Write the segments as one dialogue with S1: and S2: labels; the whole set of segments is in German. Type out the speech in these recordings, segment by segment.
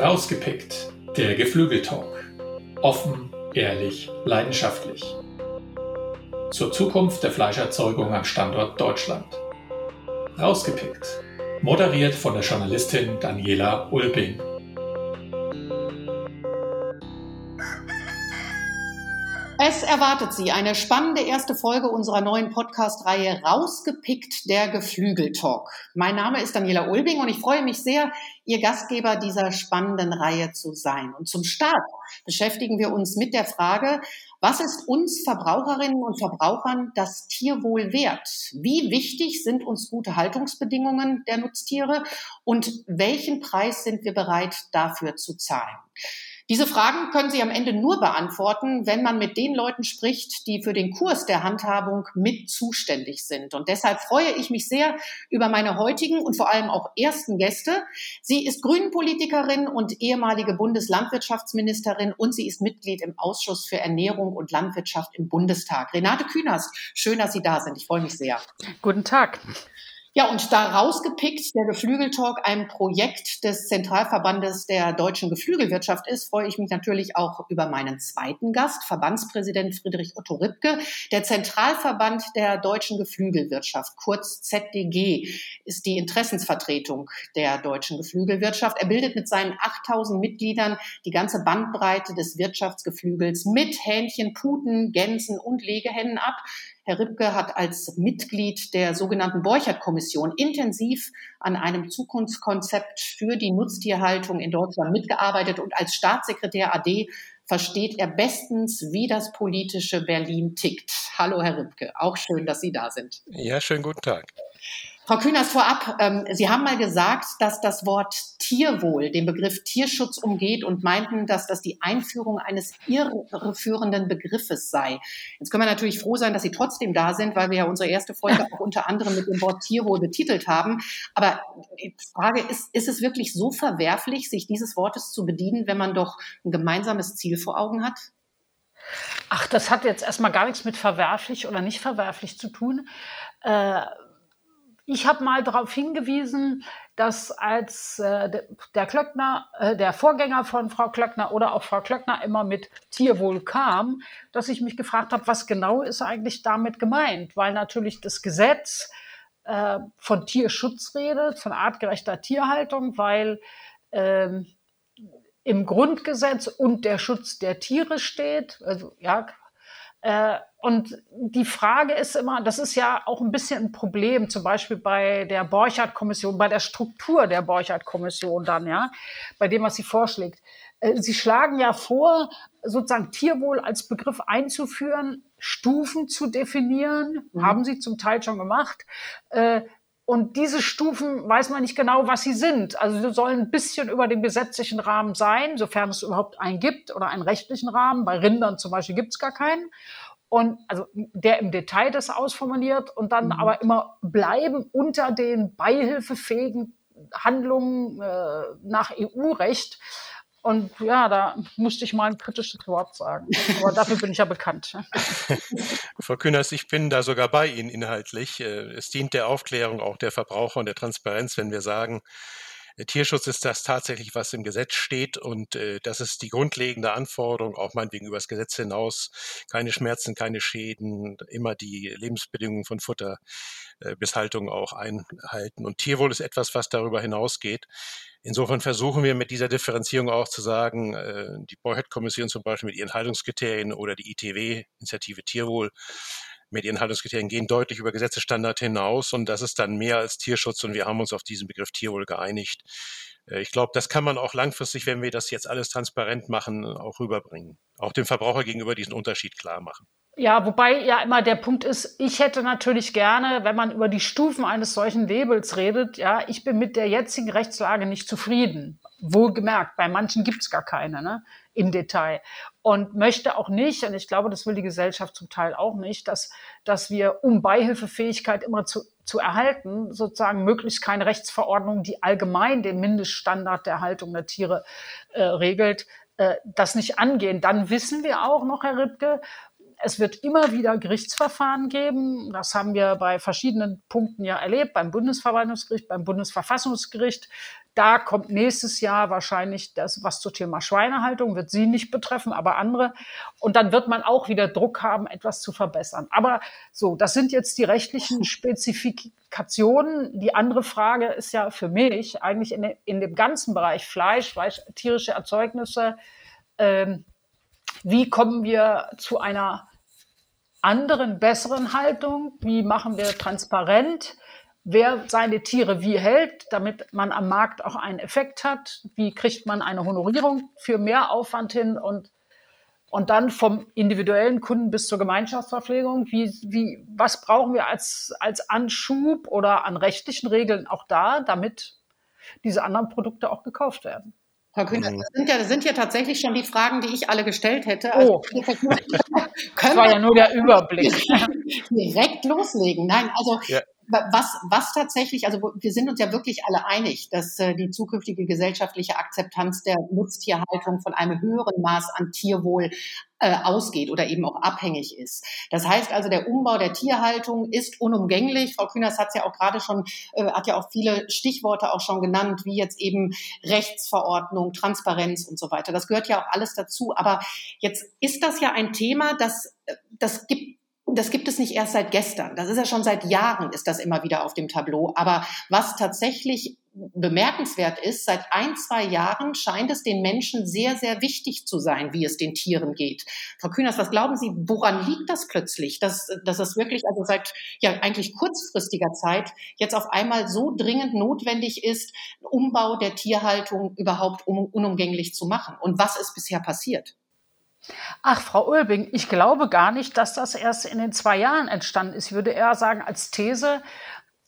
S1: Rausgepickt, der Geflügeltalk. Offen, ehrlich, leidenschaftlich. Zur Zukunft der Fleischerzeugung am Standort Deutschland. Rausgepickt. Moderiert von der Journalistin Daniela Ulbing.
S2: Es erwartet Sie eine spannende erste Folge unserer neuen Podcast-Reihe Rausgepickt der Geflügeltalk. Mein Name ist Daniela Ulbing und ich freue mich sehr, Ihr Gastgeber dieser spannenden Reihe zu sein. Und zum Start beschäftigen wir uns mit der Frage, was ist uns Verbraucherinnen und Verbrauchern das Tierwohl wert? Wie wichtig sind uns gute Haltungsbedingungen der Nutztiere und welchen Preis sind wir bereit dafür zu zahlen? Diese Fragen können Sie am Ende nur beantworten, wenn man mit den Leuten spricht, die für den Kurs der Handhabung mit zuständig sind. Und deshalb freue ich mich sehr über meine heutigen und vor allem auch ersten Gäste. Sie ist Grünenpolitikerin und ehemalige Bundeslandwirtschaftsministerin und sie ist Mitglied im Ausschuss für Ernährung und Landwirtschaft im Bundestag. Renate Künast, schön, dass Sie da sind. Ich freue mich sehr.
S3: Guten Tag.
S2: Ja, und da rausgepickt der Geflügeltalk ein Projekt des Zentralverbandes der deutschen Geflügelwirtschaft ist, freue ich mich natürlich auch über meinen zweiten Gast, Verbandspräsident Friedrich Otto Ripke. Der Zentralverband der deutschen Geflügelwirtschaft, kurz ZDG, ist die Interessensvertretung der deutschen Geflügelwirtschaft. Er bildet mit seinen 8000 Mitgliedern die ganze Bandbreite des Wirtschaftsgeflügels mit Hähnchen, Puten, Gänsen und Legehennen ab. Herr Ripke hat als Mitglied der sogenannten Borchert-Kommission intensiv an einem Zukunftskonzept für die Nutztierhaltung in Deutschland mitgearbeitet und als Staatssekretär AD versteht er bestens, wie das politische Berlin tickt. Hallo, Herr Ripke. Auch schön, dass Sie da sind.
S4: Ja, schönen guten Tag.
S2: Frau Kühners, vorab, ähm, Sie haben mal gesagt, dass das Wort Tierwohl den Begriff Tierschutz umgeht und meinten, dass das die Einführung eines irreführenden Begriffes sei. Jetzt können wir natürlich froh sein, dass Sie trotzdem da sind, weil wir ja unsere erste Folge auch unter anderem mit dem Wort Tierwohl betitelt haben. Aber die Frage ist, ist es wirklich so verwerflich, sich dieses Wortes zu bedienen, wenn man doch ein gemeinsames Ziel vor Augen hat?
S3: Ach, das hat jetzt erstmal gar nichts mit verwerflich oder nicht verwerflich zu tun. Äh, ich habe mal darauf hingewiesen, dass als äh, der Klöckner, äh, der Vorgänger von Frau Klöckner oder auch Frau Klöckner immer mit Tierwohl kam, dass ich mich gefragt habe, was genau ist eigentlich damit gemeint? Weil natürlich das Gesetz äh, von Tierschutz redet, von artgerechter Tierhaltung, weil ähm, im Grundgesetz und der Schutz der Tiere steht. Also ja, äh, und die Frage ist immer, das ist ja auch ein bisschen ein Problem, zum Beispiel bei der Borchardt-Kommission, bei der Struktur der Borchardt-Kommission dann, ja, bei dem, was sie vorschlägt. Äh, sie schlagen ja vor, sozusagen Tierwohl als Begriff einzuführen, Stufen zu definieren, mhm. haben sie zum Teil schon gemacht. Äh, und diese Stufen weiß man nicht genau, was sie sind. Also sie sollen ein bisschen über dem gesetzlichen Rahmen sein, sofern es überhaupt einen gibt oder einen rechtlichen Rahmen. Bei Rindern zum Beispiel gibt es gar keinen. Und also der im Detail das ausformuliert und dann mhm. aber immer bleiben unter den beihilfefähigen Handlungen äh, nach EU-Recht. Und ja, da musste ich mal ein kritisches Wort sagen. Aber dafür bin ich ja bekannt.
S4: Frau Kühners, ich bin da sogar bei Ihnen inhaltlich. Äh, es dient der Aufklärung auch der Verbraucher und der Transparenz, wenn wir sagen, Tierschutz ist das tatsächlich, was im Gesetz steht und äh, das ist die grundlegende Anforderung, auch meinetwegen über das Gesetz hinaus. Keine Schmerzen, keine Schäden, immer die Lebensbedingungen von Futter äh, bis Haltung auch einhalten. Und Tierwohl ist etwas, was darüber hinausgeht. Insofern versuchen wir mit dieser Differenzierung auch zu sagen, äh, die Borchert-Kommission zum Beispiel mit ihren Haltungskriterien oder die ITW, Initiative Tierwohl, mit ihren Haltungskriterien gehen deutlich über Gesetzesstandard hinaus und das ist dann mehr als Tierschutz und wir haben uns auf diesen Begriff Tierwohl geeinigt. Äh, ich glaube, das kann man auch langfristig, wenn wir das jetzt alles transparent machen, auch rüberbringen. Auch dem Verbraucher gegenüber diesen Unterschied klar machen.
S3: Ja, wobei ja immer der Punkt ist, ich hätte natürlich gerne, wenn man über die Stufen eines solchen Labels redet, ja, ich bin mit der jetzigen Rechtslage nicht zufrieden. Wohlgemerkt, bei manchen gibt es gar keine, ne, im Detail. Und möchte auch nicht, und ich glaube, das will die Gesellschaft zum Teil auch nicht, dass, dass wir, um Beihilfefähigkeit immer zu, zu erhalten, sozusagen möglichst keine Rechtsverordnung, die allgemein den Mindeststandard der Haltung der Tiere äh, regelt, äh, das nicht angehen. Dann wissen wir auch noch, Herr Ripke, es wird immer wieder Gerichtsverfahren geben. Das haben wir bei verschiedenen Punkten ja erlebt, beim Bundesverwaltungsgericht, beim Bundesverfassungsgericht. Da kommt nächstes Jahr wahrscheinlich das, was zum Thema Schweinehaltung, wird sie nicht betreffen, aber andere. Und dann wird man auch wieder Druck haben, etwas zu verbessern. Aber so, das sind jetzt die rechtlichen Spezifikationen. Die andere Frage ist ja für mich eigentlich in, in dem ganzen Bereich Fleisch, Fleisch tierische Erzeugnisse, ähm, wie kommen wir zu einer anderen, besseren Haltung? Wie machen wir transparent? wer seine Tiere wie hält, damit man am Markt auch einen Effekt hat. Wie kriegt man eine Honorierung für mehr Aufwand hin und und dann vom individuellen Kunden bis zur Gemeinschaftsverpflegung. Wie, wie, was brauchen wir als, als Anschub oder an rechtlichen Regeln auch da, damit diese anderen Produkte auch gekauft werden?
S2: Frau Kühner, mhm. das sind, ja, das sind ja tatsächlich schon die Fragen, die ich alle gestellt hätte. Also,
S3: oh, das war ja nur der Überblick.
S2: Direkt loslegen. Nein, also ja was, was tatsächlich, also wir sind uns ja wirklich alle einig, dass äh, die zukünftige gesellschaftliche Akzeptanz der Nutztierhaltung von einem höheren Maß an Tierwohl äh, ausgeht oder eben auch abhängig ist. Das heißt also, der Umbau der Tierhaltung ist unumgänglich. Frau Kühners hat ja auch gerade schon, äh, hat ja auch viele Stichworte auch schon genannt, wie jetzt eben Rechtsverordnung, Transparenz und so weiter. Das gehört ja auch alles dazu. Aber jetzt ist das ja ein Thema, das, äh, das gibt das gibt es nicht erst seit gestern. Das ist ja schon seit Jahren ist das immer wieder auf dem Tableau. Aber was tatsächlich bemerkenswert ist, seit ein, zwei Jahren scheint es den Menschen sehr, sehr wichtig zu sein, wie es den Tieren geht. Frau Kühners, was glauben Sie, woran liegt das plötzlich, dass, dass es wirklich, also seit ja eigentlich kurzfristiger Zeit jetzt auf einmal so dringend notwendig ist, Umbau der Tierhaltung überhaupt unumgänglich zu machen? Und was ist bisher passiert?
S3: Ach, Frau Ulbing, ich glaube gar nicht, dass das erst in den zwei Jahren entstanden ist. Ich würde eher sagen, als These,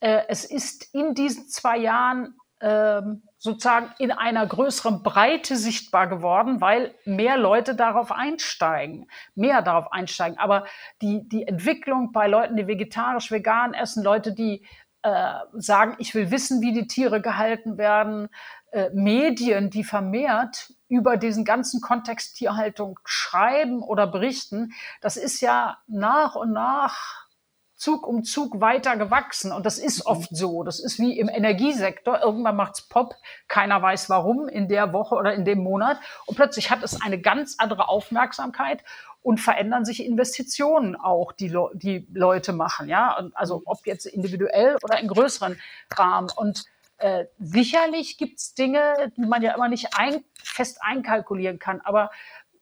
S3: äh, es ist in diesen zwei Jahren äh, sozusagen in einer größeren Breite sichtbar geworden, weil mehr Leute darauf einsteigen, mehr darauf einsteigen. Aber die, die Entwicklung bei Leuten, die vegetarisch, vegan essen, Leute, die äh, sagen, ich will wissen, wie die Tiere gehalten werden, äh, Medien, die vermehrt über diesen ganzen Kontext Tierhaltung schreiben oder berichten, das ist ja nach und nach Zug um Zug weiter gewachsen. Und das ist mhm. oft so. Das ist wie im Energiesektor. Irgendwann macht's Pop. Keiner weiß warum in der Woche oder in dem Monat. Und plötzlich hat es eine ganz andere Aufmerksamkeit und verändern sich Investitionen auch, die, Le die Leute machen. Ja, und also ob jetzt individuell oder in größeren Rahmen. Und äh, sicherlich gibt es Dinge, die man ja immer nicht ein, fest einkalkulieren kann. Aber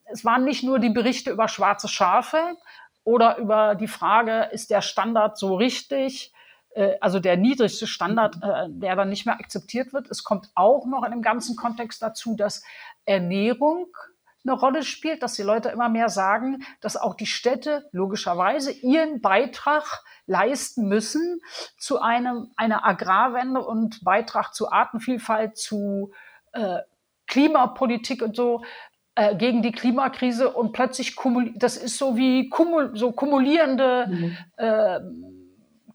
S3: es waren nicht nur die Berichte über schwarze Schafe oder über die Frage, ist der Standard so richtig? Äh, also der niedrigste Standard, äh, der dann nicht mehr akzeptiert wird. Es kommt auch noch in dem ganzen Kontext dazu, dass Ernährung eine Rolle spielt, dass die Leute immer mehr sagen, dass auch die Städte logischerweise ihren Beitrag leisten müssen zu einem, einer Agrarwende und Beitrag zu Artenvielfalt, zu äh, Klimapolitik und so äh, gegen die Klimakrise und plötzlich das ist so wie kumul so kumulierende mhm. äh,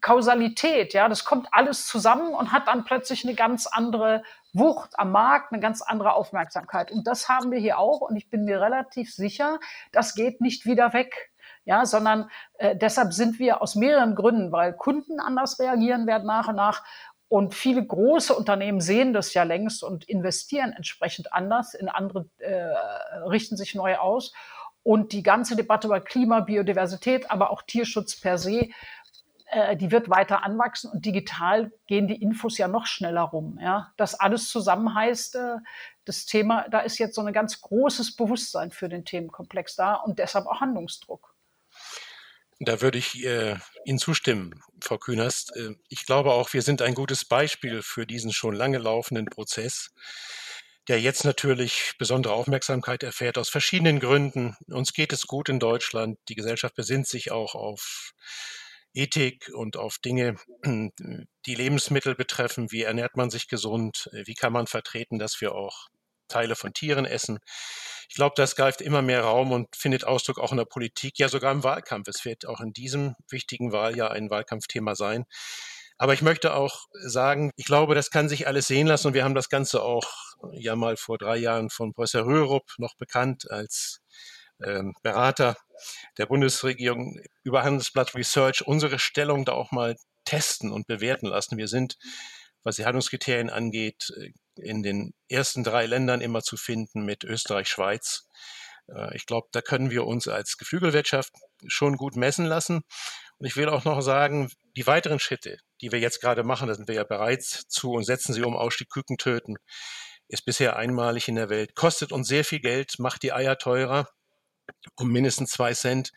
S3: Kausalität, ja, das kommt alles zusammen und hat dann plötzlich eine ganz andere Wucht am Markt, eine ganz andere Aufmerksamkeit. Und das haben wir hier auch. Und ich bin mir relativ sicher, das geht nicht wieder weg. Ja, sondern äh, deshalb sind wir aus mehreren Gründen, weil Kunden anders reagieren werden nach und nach und viele große Unternehmen sehen das ja längst und investieren entsprechend anders, in andere äh, richten sich neu aus. Und die ganze Debatte über Klima, Biodiversität, aber auch Tierschutz per se äh, die wird weiter anwachsen und digital gehen die Infos ja noch schneller rum. Ja, das alles zusammen heißt, äh, das Thema, da ist jetzt so ein ganz großes Bewusstsein für den Themenkomplex da und deshalb auch Handlungsdruck.
S4: Da würde ich äh, Ihnen zustimmen, Frau Künast. Äh, ich glaube auch, wir sind ein gutes Beispiel für diesen schon lange laufenden Prozess, der jetzt natürlich besondere Aufmerksamkeit erfährt aus verschiedenen Gründen. Uns geht es gut in Deutschland. Die Gesellschaft besinnt sich auch auf Ethik und auf Dinge, die Lebensmittel betreffen. Wie ernährt man sich gesund? Wie kann man vertreten, dass wir auch Teile von Tieren essen? Ich glaube, das greift immer mehr Raum und findet Ausdruck auch in der Politik, ja sogar im Wahlkampf. Es wird auch in diesem wichtigen Wahljahr ein Wahlkampfthema sein. Aber ich möchte auch sagen, ich glaube, das kann sich alles sehen lassen und wir haben das Ganze auch ja mal vor drei Jahren von Professor Röhrup noch bekannt als Berater der Bundesregierung über Handelsblatt Research unsere Stellung da auch mal testen und bewerten lassen. Wir sind, was die Handlungskriterien angeht, äh, in den ersten drei Ländern immer zu finden mit Österreich, Schweiz. Äh, ich glaube, da können wir uns als Geflügelwirtschaft schon gut messen lassen. Und ich will auch noch sagen, die weiteren Schritte, die wir jetzt gerade machen, da sind wir ja bereits zu und setzen sie um Ausstieg Küken töten, ist bisher einmalig in der Welt, kostet uns sehr viel Geld, macht die Eier teurer um mindestens zwei Cent,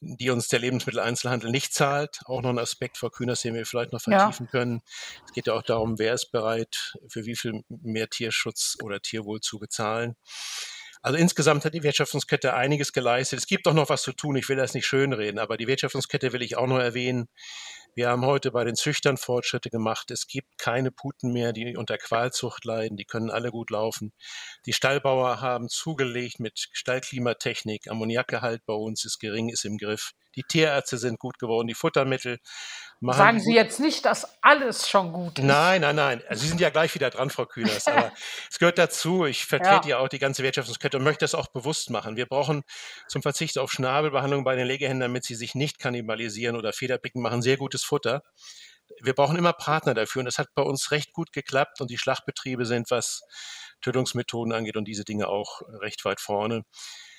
S4: die uns der Lebensmitteleinzelhandel nicht zahlt. Auch noch ein Aspekt, Frau Kühners, den wir vielleicht noch vertiefen ja. können. Es geht ja auch darum, wer ist bereit, für wie viel mehr Tierschutz oder Tierwohl zu bezahlen. Also insgesamt hat die Wertschöpfungskette einiges geleistet. Es gibt auch noch was zu tun. Ich will das nicht schönreden, aber die Wertschöpfungskette will ich auch noch erwähnen. Wir haben heute bei den Züchtern Fortschritte gemacht. Es gibt keine Puten mehr, die unter Qualzucht leiden. Die können alle gut laufen. Die Stallbauer haben zugelegt mit Stallklimatechnik. Ammoniakgehalt bei uns ist gering, ist im Griff. Die Tierärzte sind gut geworden, die Futtermittel.
S3: Machen Sagen Sie jetzt nicht, dass alles schon gut ist.
S4: Nein, nein, nein. Also Sie sind ja gleich wieder dran, Frau Kühners. Aber es gehört dazu. Ich vertrete ja. ja auch die ganze Wertschöpfungskette und möchte das auch bewusst machen. Wir brauchen zum Verzicht auf Schnabelbehandlung bei den Legehändlern, damit sie sich nicht kannibalisieren oder Federpicken machen, sehr gutes Futter. Wir brauchen immer Partner dafür und das hat bei uns recht gut geklappt und die Schlachtbetriebe sind, was Tötungsmethoden angeht und diese Dinge auch recht weit vorne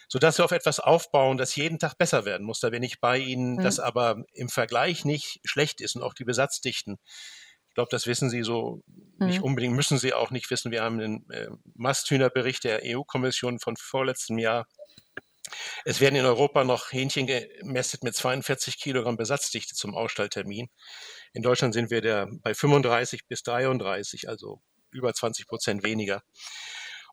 S4: sodass wir auf etwas aufbauen, das jeden Tag besser werden muss. Da bin ich bei Ihnen, mhm. das aber im Vergleich nicht schlecht ist und auch die Besatzdichten. Ich glaube, das wissen Sie so mhm. nicht unbedingt, müssen Sie auch nicht wissen. Wir haben den äh, Masthühnerbericht der EU-Kommission von vorletztem Jahr. Es werden in Europa noch Hähnchen gemästet mit 42 Kilogramm Besatzdichte zum Ausstalltermin. In Deutschland sind wir der bei 35 bis 33, also über 20 Prozent weniger.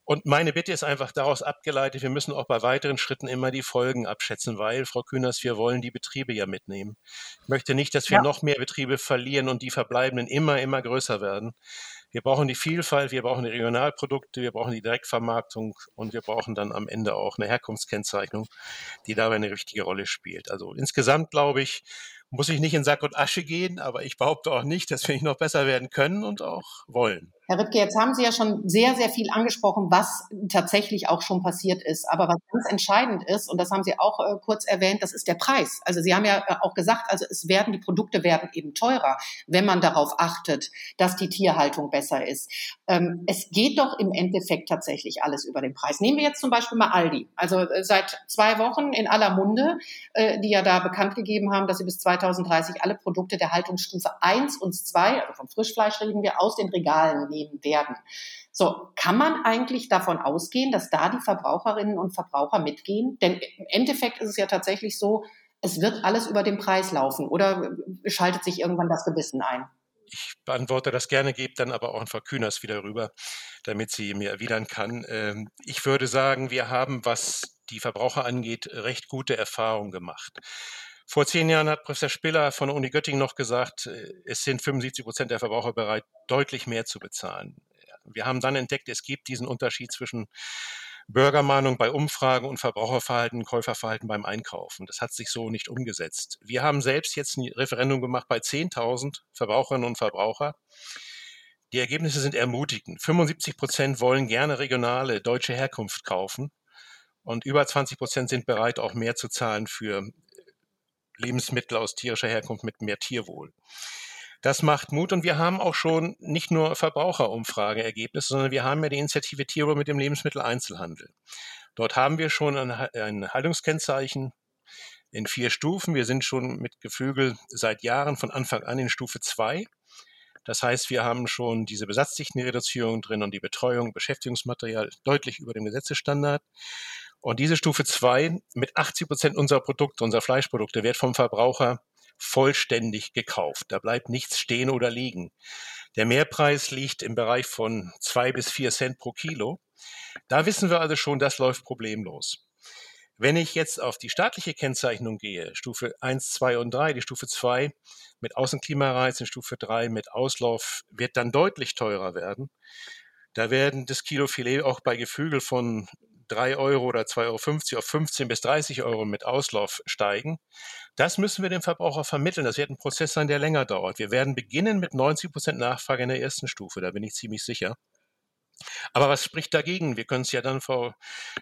S4: Und meine Bitte ist einfach daraus abgeleitet, wir müssen auch bei weiteren Schritten immer die Folgen abschätzen, weil, Frau Kühners, wir wollen die Betriebe ja mitnehmen. Ich möchte nicht, dass wir ja. noch mehr Betriebe verlieren und die verbleibenden immer, immer größer werden. Wir brauchen die Vielfalt, wir brauchen die Regionalprodukte, wir brauchen die Direktvermarktung und wir brauchen dann am Ende auch eine Herkunftskennzeichnung, die dabei eine wichtige Rolle spielt. Also insgesamt glaube ich, muss ich nicht in Sack und Asche gehen, aber ich behaupte auch nicht, dass wir nicht noch besser werden können und auch wollen.
S2: Herr Rittke, jetzt haben Sie ja schon sehr, sehr viel angesprochen, was tatsächlich auch schon passiert ist. Aber was ganz entscheidend ist, und das haben Sie auch äh, kurz erwähnt, das ist der Preis. Also Sie haben ja äh, auch gesagt, also es werden, die Produkte werden eben teurer, wenn man darauf achtet, dass die Tierhaltung besser ist. Ähm, es geht doch im Endeffekt tatsächlich alles über den Preis. Nehmen wir jetzt zum Beispiel mal Aldi. Also äh, seit zwei Wochen in aller Munde, äh, die ja da bekannt gegeben haben, dass sie bis 2030 alle Produkte der Haltungsstufe 1 und 2, also vom Frischfleisch reden wir, aus den Regalen nehmen nehmen werden. So, kann man eigentlich davon ausgehen, dass da die Verbraucherinnen und Verbraucher mitgehen? Denn im Endeffekt ist es ja tatsächlich so, es wird alles über den Preis laufen oder schaltet sich irgendwann das Gewissen ein?
S4: Ich beantworte das gerne, gebe dann aber auch an Frau Kühners wieder rüber, damit sie mir erwidern kann. Ähm, ich würde sagen, wir haben, was die Verbraucher angeht, recht gute Erfahrungen gemacht. Vor zehn Jahren hat Professor Spiller von der Uni Göttingen noch gesagt, äh, es sind 75 Prozent der Verbraucher bereit, deutlich mehr zu bezahlen. Wir haben dann entdeckt, es gibt diesen Unterschied zwischen Bürgermahnung bei Umfragen und Verbraucherverhalten, Käuferverhalten beim Einkaufen. Das hat sich so nicht umgesetzt. Wir haben selbst jetzt ein Referendum gemacht bei 10.000 Verbraucherinnen und Verbraucher. Die Ergebnisse sind ermutigend. 75 Prozent wollen gerne regionale deutsche Herkunft kaufen und über 20 Prozent sind bereit, auch mehr zu zahlen für Lebensmittel aus tierischer Herkunft mit mehr Tierwohl. Das macht Mut und wir haben auch schon nicht nur Verbraucherumfrageergebnisse, sondern wir haben ja die Initiative Tierwohl mit dem Lebensmitteleinzelhandel. Dort haben wir schon ein, Haltungskennzeichen in vier Stufen. Wir sind schon mit Geflügel seit Jahren von Anfang an in Stufe zwei. Das heißt, wir haben schon diese Besatzdichtenreduzierung drin und die Betreuung, Beschäftigungsmaterial deutlich über dem Gesetzesstandard. Und diese Stufe zwei mit 80 Prozent unserer Produkte, unserer Fleischprodukte, wird vom Verbraucher vollständig gekauft. Da bleibt nichts stehen oder liegen. Der Mehrpreis liegt im Bereich von zwei bis vier Cent pro Kilo. Da wissen wir also schon, das läuft problemlos. Wenn ich jetzt auf die staatliche Kennzeichnung gehe, Stufe 1, 2 und 3, die Stufe 2 mit Außenklimareiz, in Stufe 3 mit Auslauf, wird dann deutlich teurer werden. Da werden das Kilo Filet auch bei Geflügel von 3 Euro oder 2,50 Euro auf 15 bis 30 Euro mit Auslauf steigen. Das müssen wir dem Verbraucher vermitteln. Das wird ein Prozess sein, der länger dauert. Wir werden beginnen mit 90 Prozent Nachfrage in der ersten Stufe, da bin ich ziemlich sicher. Aber was spricht dagegen? Wir können es ja dann, Frau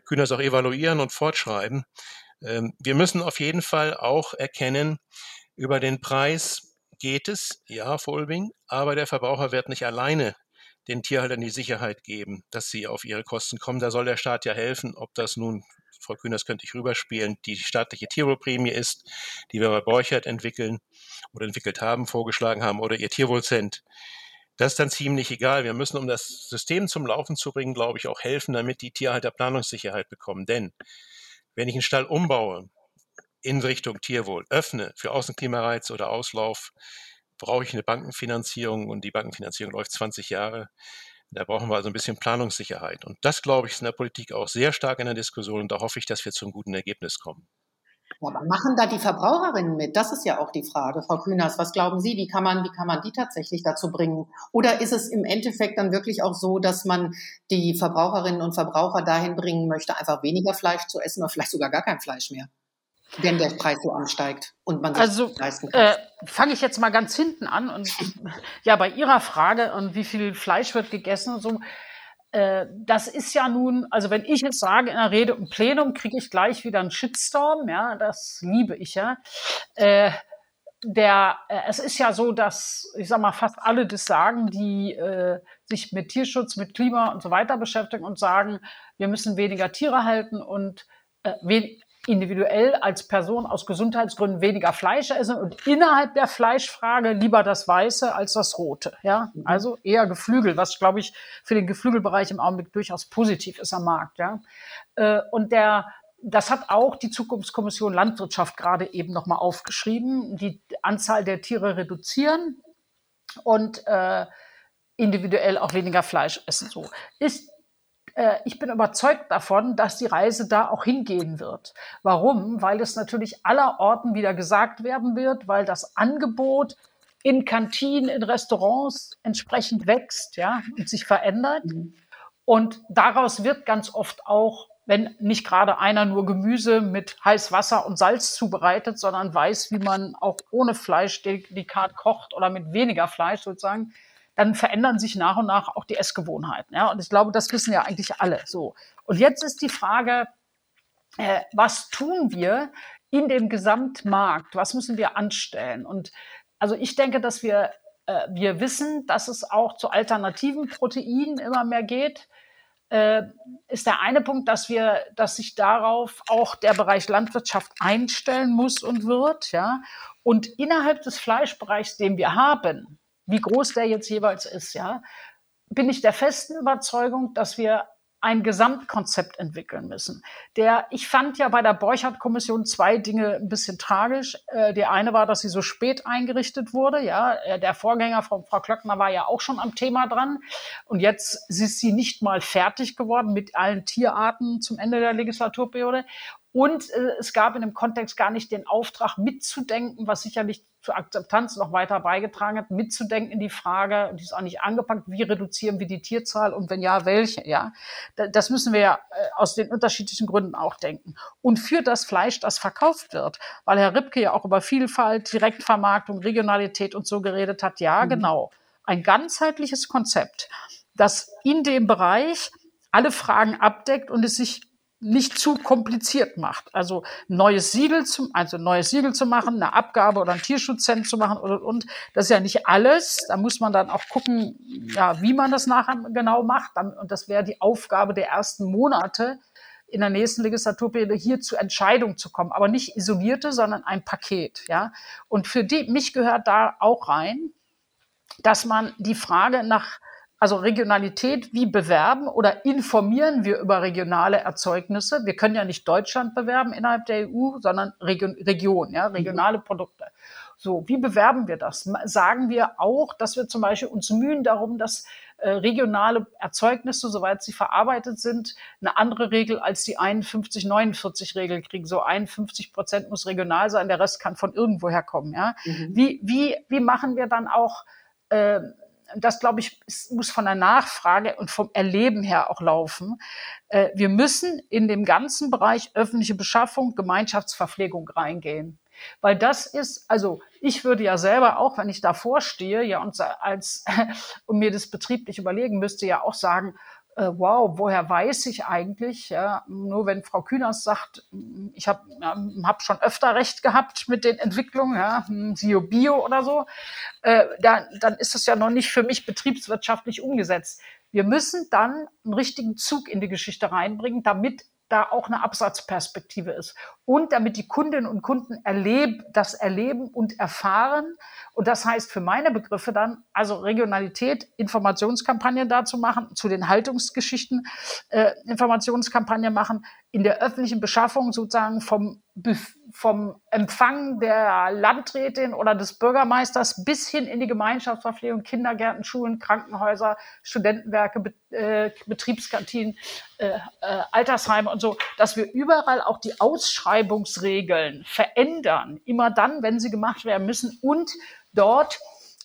S4: Kühners, auch evaluieren und fortschreiben. Ähm, wir müssen auf jeden Fall auch erkennen, über den Preis geht es, ja, Folbing, aber der Verbraucher wird nicht alleine den Tierhaltern die Sicherheit geben, dass sie auf ihre Kosten kommen. Da soll der Staat ja helfen, ob das nun Frau Kühners könnte ich rüberspielen, die staatliche Tierwohlprämie ist, die wir bei Borchert entwickeln oder entwickelt haben, vorgeschlagen haben, oder ihr Tierwohlcent. Das ist dann ziemlich egal. Wir müssen, um das System zum Laufen zu bringen, glaube ich, auch helfen, damit die Tierhalter Planungssicherheit bekommen. Denn wenn ich einen Stall umbaue in Richtung Tierwohl, öffne für Außenklimareiz oder Auslauf, brauche ich eine Bankenfinanzierung und die Bankenfinanzierung läuft 20 Jahre. Da brauchen wir also ein bisschen Planungssicherheit. Und das, glaube ich, ist in der Politik auch sehr stark in der Diskussion. Und da hoffe ich, dass wir zu einem guten Ergebnis kommen.
S2: Aber machen da die Verbraucherinnen mit? Das ist ja auch die Frage. Frau Kühners, was glauben Sie? Wie kann man, wie kann man die tatsächlich dazu bringen? Oder ist es im Endeffekt dann wirklich auch so, dass man die Verbraucherinnen und Verbraucher dahin bringen möchte, einfach weniger Fleisch zu essen oder vielleicht sogar gar kein Fleisch mehr? Wenn der Preis so ansteigt und man sich
S3: also, leisten kann. Äh, Fange ich jetzt mal ganz hinten an und ja, bei Ihrer Frage und wie viel Fleisch wird gegessen und so, äh, das ist ja nun, also wenn ich jetzt sage in der Rede im Plenum, kriege ich gleich wieder einen Shitstorm, ja, das liebe ich ja. Äh, der, äh, es ist ja so, dass, ich sag mal, fast alle das sagen, die äh, sich mit Tierschutz, mit Klima und so weiter beschäftigen und sagen, wir müssen weniger Tiere halten und äh, individuell als Person aus Gesundheitsgründen weniger Fleisch essen und innerhalb der Fleischfrage lieber das Weiße als das Rote. Ja, mhm. also eher Geflügel, was glaube ich für den Geflügelbereich im Augenblick durchaus positiv ist am Markt. Ja, äh, und der das hat auch die Zukunftskommission Landwirtschaft gerade eben nochmal aufgeschrieben, die Anzahl der Tiere reduzieren und äh, individuell auch weniger Fleisch essen. So ist ich bin überzeugt davon, dass die Reise da auch hingehen wird. Warum? Weil es natürlich aller Orten wieder gesagt werden wird, weil das Angebot in Kantinen, in Restaurants entsprechend wächst, ja, und sich verändert. Mhm. Und daraus wird ganz oft auch, wenn nicht gerade einer nur Gemüse mit heiß Wasser und Salz zubereitet, sondern weiß, wie man auch ohne Fleisch delikat kocht oder mit weniger Fleisch sozusagen, dann verändern sich nach und nach auch die Essgewohnheiten. Ja? Und ich glaube, das wissen ja eigentlich alle so. Und jetzt ist die Frage, äh, was tun wir in dem Gesamtmarkt? Was müssen wir anstellen? Und also ich denke, dass wir, äh, wir wissen, dass es auch zu alternativen Proteinen immer mehr geht. Äh, ist der eine Punkt, dass wir, dass sich darauf auch der Bereich Landwirtschaft einstellen muss und wird, ja. Und innerhalb des Fleischbereichs, den wir haben, wie groß der jetzt jeweils ist, ja, bin ich der festen Überzeugung, dass wir ein Gesamtkonzept entwickeln müssen. Der, ich fand ja bei der Borchardt-Kommission zwei Dinge ein bisschen tragisch. Äh, die eine war, dass sie so spät eingerichtet wurde. Ja, äh, der Vorgänger von Frau Klöckner war ja auch schon am Thema dran. Und jetzt ist sie nicht mal fertig geworden mit allen Tierarten zum Ende der Legislaturperiode. Und äh, es gab in dem Kontext gar nicht den Auftrag mitzudenken, was sicherlich zur Akzeptanz noch weiter beigetragen hat, mitzudenken in die Frage, und die ist auch nicht angepackt, wie reduzieren wir die Tierzahl und wenn ja, welche, ja. Das müssen wir ja äh, aus den unterschiedlichen Gründen auch denken. Und für das Fleisch, das verkauft wird, weil Herr Ripke ja auch über Vielfalt, Direktvermarktung, Regionalität und so geredet hat, ja, mhm. genau. Ein ganzheitliches Konzept, das in dem Bereich alle Fragen abdeckt und es sich nicht zu kompliziert macht. Also neues Siegel zu, also neues Siegel zu machen, eine Abgabe oder ein Tierschutzzent zu machen und, und das ist ja nicht alles. Da muss man dann auch gucken, ja, wie man das nachher genau macht. Und das wäre die Aufgabe der ersten Monate in der nächsten Legislaturperiode hier zu Entscheidung zu kommen, aber nicht isolierte, sondern ein Paket, ja. Und für die, mich gehört da auch rein, dass man die Frage nach also Regionalität, wie bewerben oder informieren wir über regionale Erzeugnisse? Wir können ja nicht Deutschland bewerben innerhalb der EU, sondern Region, Region ja, regionale mhm. Produkte. So, wie bewerben wir das? Sagen wir auch, dass wir zum Beispiel uns mühen darum, dass äh, regionale Erzeugnisse, soweit sie verarbeitet sind, eine andere Regel als die 51-49-Regel kriegen. So 51 Prozent muss regional sein, der Rest kann von irgendwoher kommen. Ja? Mhm. Wie, wie, wie machen wir dann auch äh, das glaube ich, muss von der Nachfrage und vom Erleben her auch laufen. Äh, wir müssen in dem ganzen Bereich öffentliche Beschaffung, Gemeinschaftsverpflegung reingehen. Weil das ist, also ich würde ja selber auch, wenn ich davor stehe, ja, und als, und mir das betrieblich überlegen müsste, ja auch sagen, wow, woher weiß ich eigentlich? Ja, nur wenn Frau Kühners sagt, ich habe hab schon öfter recht gehabt mit den Entwicklungen, ja, Sio Bio oder so, äh, dann, dann ist das ja noch nicht für mich betriebswirtschaftlich umgesetzt. Wir müssen dann einen richtigen Zug in die Geschichte reinbringen, damit da auch eine Absatzperspektive ist. Und damit die Kundinnen und Kunden erleben, das erleben und erfahren. Und das heißt für meine Begriffe dann, also Regionalität, Informationskampagnen dazu machen, zu den Haltungsgeschichten äh, Informationskampagnen machen, in der öffentlichen Beschaffung sozusagen vom, vom Empfang der Landrätin oder des Bürgermeisters bis hin in die Gemeinschaftsverpflegung, Kindergärten, Schulen, Krankenhäuser, Studentenwerke, äh, Betriebskantinen, äh, äh, Altersheime und so, dass wir überall auch die Ausschreibungsregeln verändern, immer dann, wenn sie gemacht werden müssen und dort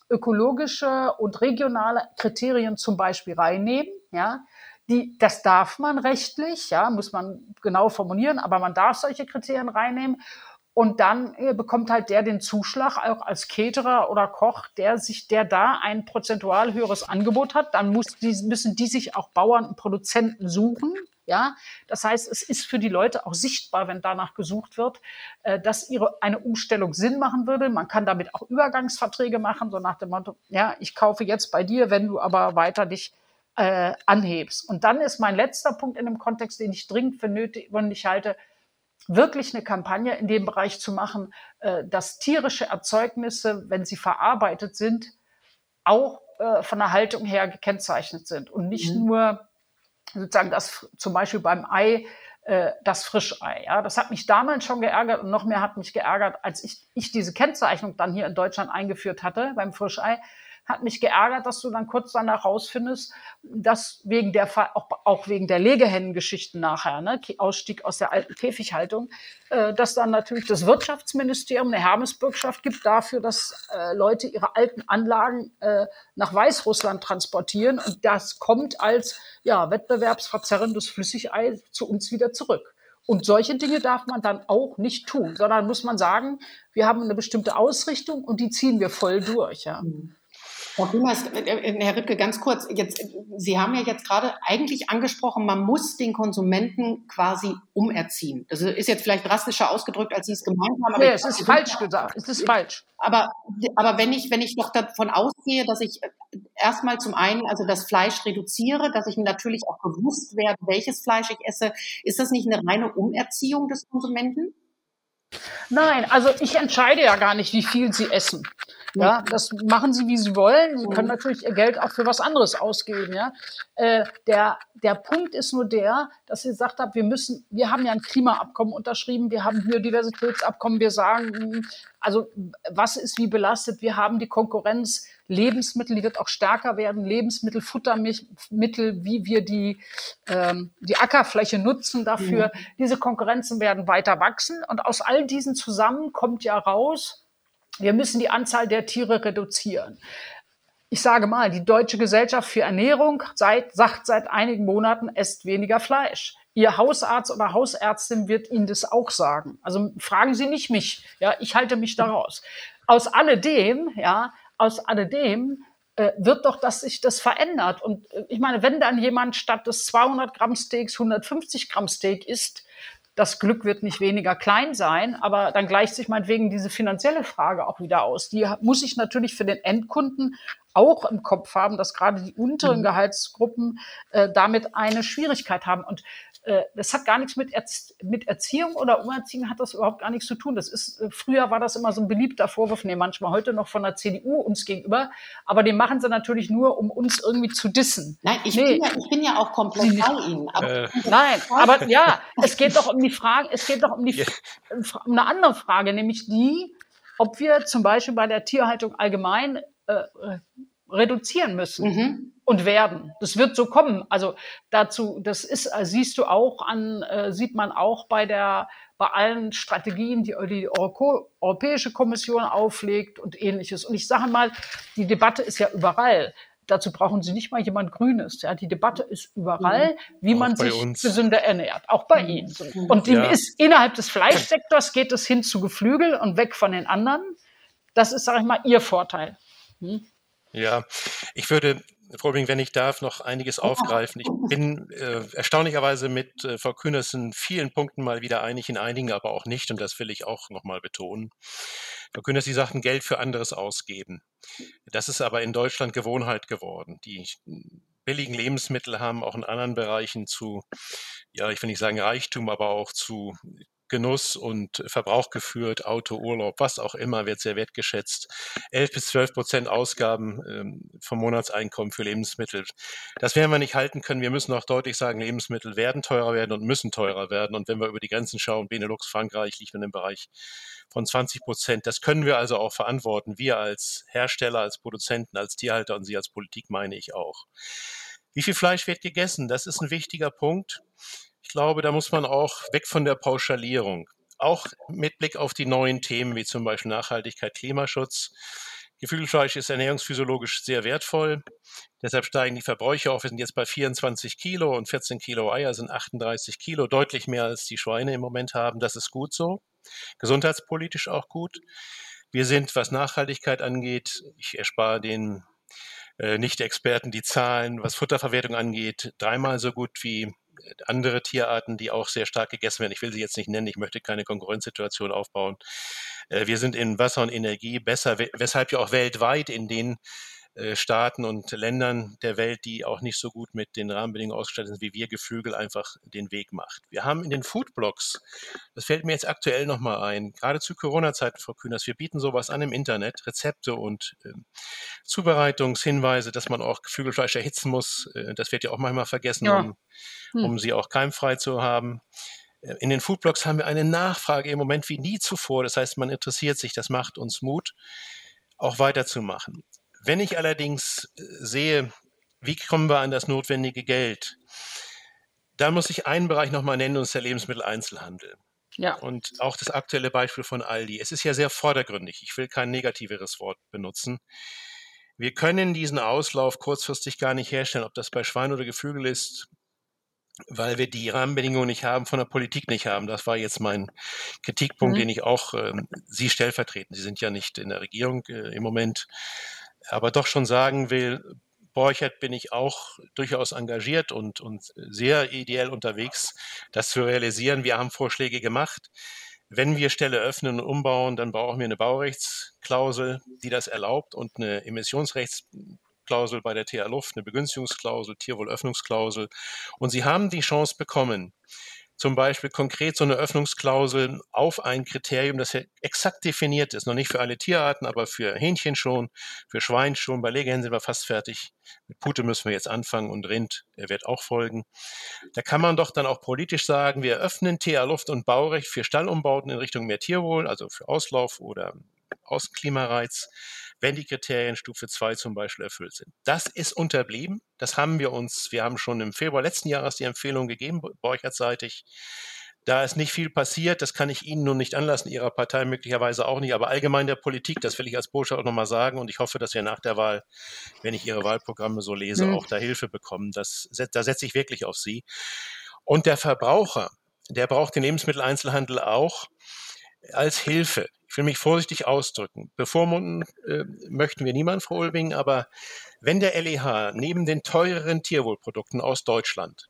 S3: ökologische und regionale Kriterien zum Beispiel reinnehmen, ja, die, das darf man rechtlich, ja, muss man genau formulieren, aber man darf solche Kriterien reinnehmen. Und dann äh, bekommt halt der den Zuschlag, auch als Caterer oder Koch, der sich, der da ein prozentual höheres Angebot hat. Dann muss die, müssen die sich auch Bauern und Produzenten suchen. Ja, das heißt, es ist für die Leute auch sichtbar, wenn danach gesucht wird, äh, dass ihre eine Umstellung Sinn machen würde. Man kann damit auch Übergangsverträge machen, so nach dem Motto, ja, ich kaufe jetzt bei dir, wenn du aber weiter dich äh, anhebst. Und dann ist mein letzter Punkt in dem Kontext, den ich dringend für nötig und ich halte, wirklich eine Kampagne in dem Bereich zu machen, äh, dass tierische Erzeugnisse, wenn sie verarbeitet sind, auch äh, von der Haltung her gekennzeichnet sind und nicht mhm. nur sozusagen das zum Beispiel beim Ei äh, das Frischei. Ja, das hat mich damals schon geärgert und noch mehr hat mich geärgert, als ich, ich diese Kennzeichnung dann hier in Deutschland eingeführt hatte beim Frischei, hat mich geärgert, dass du dann kurz danach rausfindest, dass wegen der, auch, wegen der Legehennengeschichten nachher, ne, Ausstieg aus der alten Käfighaltung, äh, dass dann natürlich das Wirtschaftsministerium eine Hermesbürgschaft gibt dafür, dass äh, Leute ihre alten Anlagen äh, nach Weißrussland transportieren und das kommt als ja, wettbewerbsverzerrendes Flüssigei zu uns wieder zurück. Und solche Dinge darf man dann auch nicht tun, sondern muss man sagen, wir haben eine bestimmte Ausrichtung und die ziehen wir voll durch. Ja. Mhm.
S2: Frau Kümmers, äh, äh, Herr Rittke, ganz kurz. Jetzt, Sie haben ja jetzt gerade eigentlich angesprochen, man muss den Konsumenten quasi umerziehen. Das ist jetzt vielleicht drastischer ausgedrückt, als Sie es gemeint haben.
S3: nee, es ist falsch gesagt. Es ist falsch.
S2: Aber, aber wenn ich, wenn ich doch davon ausgehe, dass ich äh, erstmal zum einen also das Fleisch reduziere, dass ich mir natürlich auch bewusst werde, welches Fleisch ich esse, ist das nicht eine reine Umerziehung des Konsumenten?
S3: Nein, also ich entscheide ja gar nicht, wie viel Sie essen. Ja, das machen sie, wie sie wollen. Sie können mhm. natürlich ihr Geld auch für was anderes ausgeben. Ja, äh, der der Punkt ist nur der, dass sie gesagt haben, wir müssen, wir haben ja ein Klimaabkommen unterschrieben, wir haben Biodiversitätsabkommen, wir sagen, also was ist wie belastet? Wir haben die Konkurrenz Lebensmittel, die wird auch stärker werden, Lebensmittel, Futtermittel, wie wir die, ähm, die Ackerfläche nutzen dafür. Mhm. Diese Konkurrenzen werden weiter wachsen und aus all diesen zusammen kommt ja raus, wir müssen die Anzahl der Tiere reduzieren. Ich sage mal, die Deutsche Gesellschaft für Ernährung seit, sagt seit einigen Monaten, esst weniger Fleisch. Ihr Hausarzt oder Hausärztin wird Ihnen das auch sagen. Also fragen Sie nicht mich. Ja, ich halte mich daraus. Aus alledem, ja, aus alledem äh, wird doch, dass sich das verändert. Und äh, ich meine, wenn dann jemand statt des 200 Gramm Steaks 150 Gramm Steak isst, das Glück wird nicht weniger klein sein, aber dann gleicht sich meinetwegen diese finanzielle Frage auch wieder aus. Die muss ich natürlich für den Endkunden auch im Kopf haben, dass gerade die unteren mhm. Gehaltsgruppen äh, damit eine Schwierigkeit haben. Und äh, das hat gar nichts mit, Erz mit Erziehung oder Umerziehung hat das überhaupt gar nichts zu tun. Das ist, äh, früher war das immer so ein beliebter Vorwurf, nee, manchmal heute noch von der CDU uns gegenüber. Aber den machen sie natürlich nur, um uns irgendwie zu dissen.
S2: Nein, ich, nee. bin, ja, ich bin ja auch komplett bei Ihnen.
S3: Aber äh. Nein, aber ja, es geht doch um die Frage, es geht doch um die, um eine andere Frage, nämlich die, ob wir zum Beispiel bei der Tierhaltung allgemein äh, äh reduzieren müssen. Mhm und werden. Das wird so kommen. Also dazu, das ist, äh, siehst du auch an, äh, sieht man auch bei der, bei allen Strategien, die die Europäische Kommission auflegt und ähnliches. Und ich sage mal, die Debatte ist ja überall. Dazu brauchen Sie nicht mal jemand Grünes. Ja, die Debatte ist überall, mhm. wie auch man sich uns. gesünder ernährt. Auch bei mhm. Ihnen. Und ja. ist, innerhalb des Fleischsektors geht es hin zu Geflügel und weg von den anderen. Das ist, sage ich mal, Ihr Vorteil. Hm?
S4: Ja, ich würde Frau Bing, wenn ich darf, noch einiges aufgreifen. Ich bin äh, erstaunlicherweise mit äh, Frau Kühners in vielen Punkten mal wieder einig, in einigen aber auch nicht. Und das will ich auch nochmal betonen. Frau Kühners, Sie sagten, Geld für anderes ausgeben. Das ist aber in Deutschland Gewohnheit geworden. Die billigen Lebensmittel haben auch in anderen Bereichen zu, ja, ich will nicht sagen Reichtum, aber auch zu Genuss und Verbrauch geführt, Auto, Urlaub, was auch immer, wird sehr wertgeschätzt. 11 bis 12 Prozent Ausgaben ähm, vom Monatseinkommen für Lebensmittel. Das werden wir nicht halten können. Wir müssen auch deutlich sagen, Lebensmittel werden teurer werden und müssen teurer werden. Und wenn wir über die Grenzen schauen, Benelux, Frankreich liegt in dem Bereich von 20 Prozent. Das können wir also auch verantworten. Wir als Hersteller, als Produzenten, als Tierhalter und Sie als Politik meine ich auch. Wie viel Fleisch wird gegessen? Das ist ein wichtiger Punkt. Ich glaube, da muss man auch weg von der Pauschalierung. Auch mit Blick auf die neuen Themen wie zum Beispiel Nachhaltigkeit, Klimaschutz. Geflügelfleisch ist ernährungsphysiologisch sehr wertvoll. Deshalb steigen die Verbräuche auf. Wir sind jetzt bei 24 Kilo und 14 Kilo Eier sind 38 Kilo, deutlich mehr als die Schweine im Moment haben. Das ist gut so. Gesundheitspolitisch auch gut. Wir sind, was Nachhaltigkeit angeht, ich erspare den äh, Nicht-Experten die Zahlen, was Futterverwertung angeht, dreimal so gut wie andere Tierarten, die auch sehr stark gegessen werden. Ich will sie jetzt nicht nennen, ich möchte keine Konkurrenzsituation aufbauen. Äh, wir sind in Wasser und Energie besser, weshalb ja auch weltweit in den Staaten und Ländern der Welt, die auch nicht so gut mit den Rahmenbedingungen ausgestattet sind wie wir, Geflügel einfach den Weg macht. Wir haben in den Foodblocks, das fällt mir jetzt aktuell nochmal ein, gerade zu Corona-Zeiten, Frau Kühners, wir bieten sowas an im Internet, Rezepte und äh, Zubereitungshinweise, dass man auch Geflügelfleisch erhitzen muss. Äh, das wird ja auch manchmal vergessen, ja. um, hm. um sie auch keimfrei zu haben. Äh, in den Foodblocks haben wir eine Nachfrage im Moment wie nie zuvor. Das heißt, man interessiert sich, das macht uns Mut, auch weiterzumachen. Wenn ich allerdings äh, sehe, wie kommen wir an das notwendige Geld, da muss ich einen Bereich nochmal nennen, und das ist der Lebensmitteleinzelhandel. Ja. Und auch das aktuelle Beispiel von Aldi. Es ist ja sehr vordergründig. Ich will kein negativeres Wort benutzen. Wir können diesen Auslauf kurzfristig gar nicht herstellen, ob das bei Schwein oder Geflügel ist, weil wir die Rahmenbedingungen nicht haben, von der Politik nicht haben. Das war jetzt mein Kritikpunkt, mhm. den ich auch äh, Sie stellvertreten. Sie sind ja nicht in der Regierung äh, im Moment aber doch schon sagen will, Borchert bin ich auch durchaus engagiert und, und sehr ideell unterwegs, das zu realisieren. Wir haben Vorschläge gemacht. Wenn wir Stelle öffnen und umbauen, dann brauchen wir eine Baurechtsklausel, die das erlaubt und eine Emissionsrechtsklausel bei der TH Luft, eine Begünstigungsklausel, Tierwohlöffnungsklausel. Und sie haben die Chance bekommen, zum Beispiel konkret so eine Öffnungsklausel auf ein Kriterium, das ja exakt definiert ist. Noch nicht für alle Tierarten, aber für Hähnchen schon, für Schwein schon. Bei Legehänden sind wir fast fertig. Mit Pute müssen wir jetzt anfangen und Rind er wird auch folgen. Da kann man doch dann auch politisch sagen, wir öffnen TA Luft- und Baurecht für Stallumbauten in Richtung mehr Tierwohl, also für Auslauf oder Außenklimareiz wenn die Kriterien Stufe 2 zum Beispiel erfüllt sind. Das ist unterblieben. Das haben wir uns, wir haben schon im Februar letzten Jahres die Empfehlung gegeben, borchertseitig. Da ist nicht viel passiert, das kann ich Ihnen nun nicht anlassen, Ihrer Partei möglicherweise auch nicht, aber allgemein der Politik, das will ich als Botschaft auch nochmal sagen und ich hoffe, dass wir nach der Wahl, wenn ich Ihre Wahlprogramme so lese, mhm. auch da Hilfe bekommen. Das, da setze ich wirklich auf Sie. Und der Verbraucher, der braucht den Lebensmitteleinzelhandel auch als Hilfe. Ich will mich vorsichtig ausdrücken. Bevormunden äh, möchten wir niemanden, Frau Ulbing, aber wenn der LEH neben den teureren Tierwohlprodukten aus Deutschland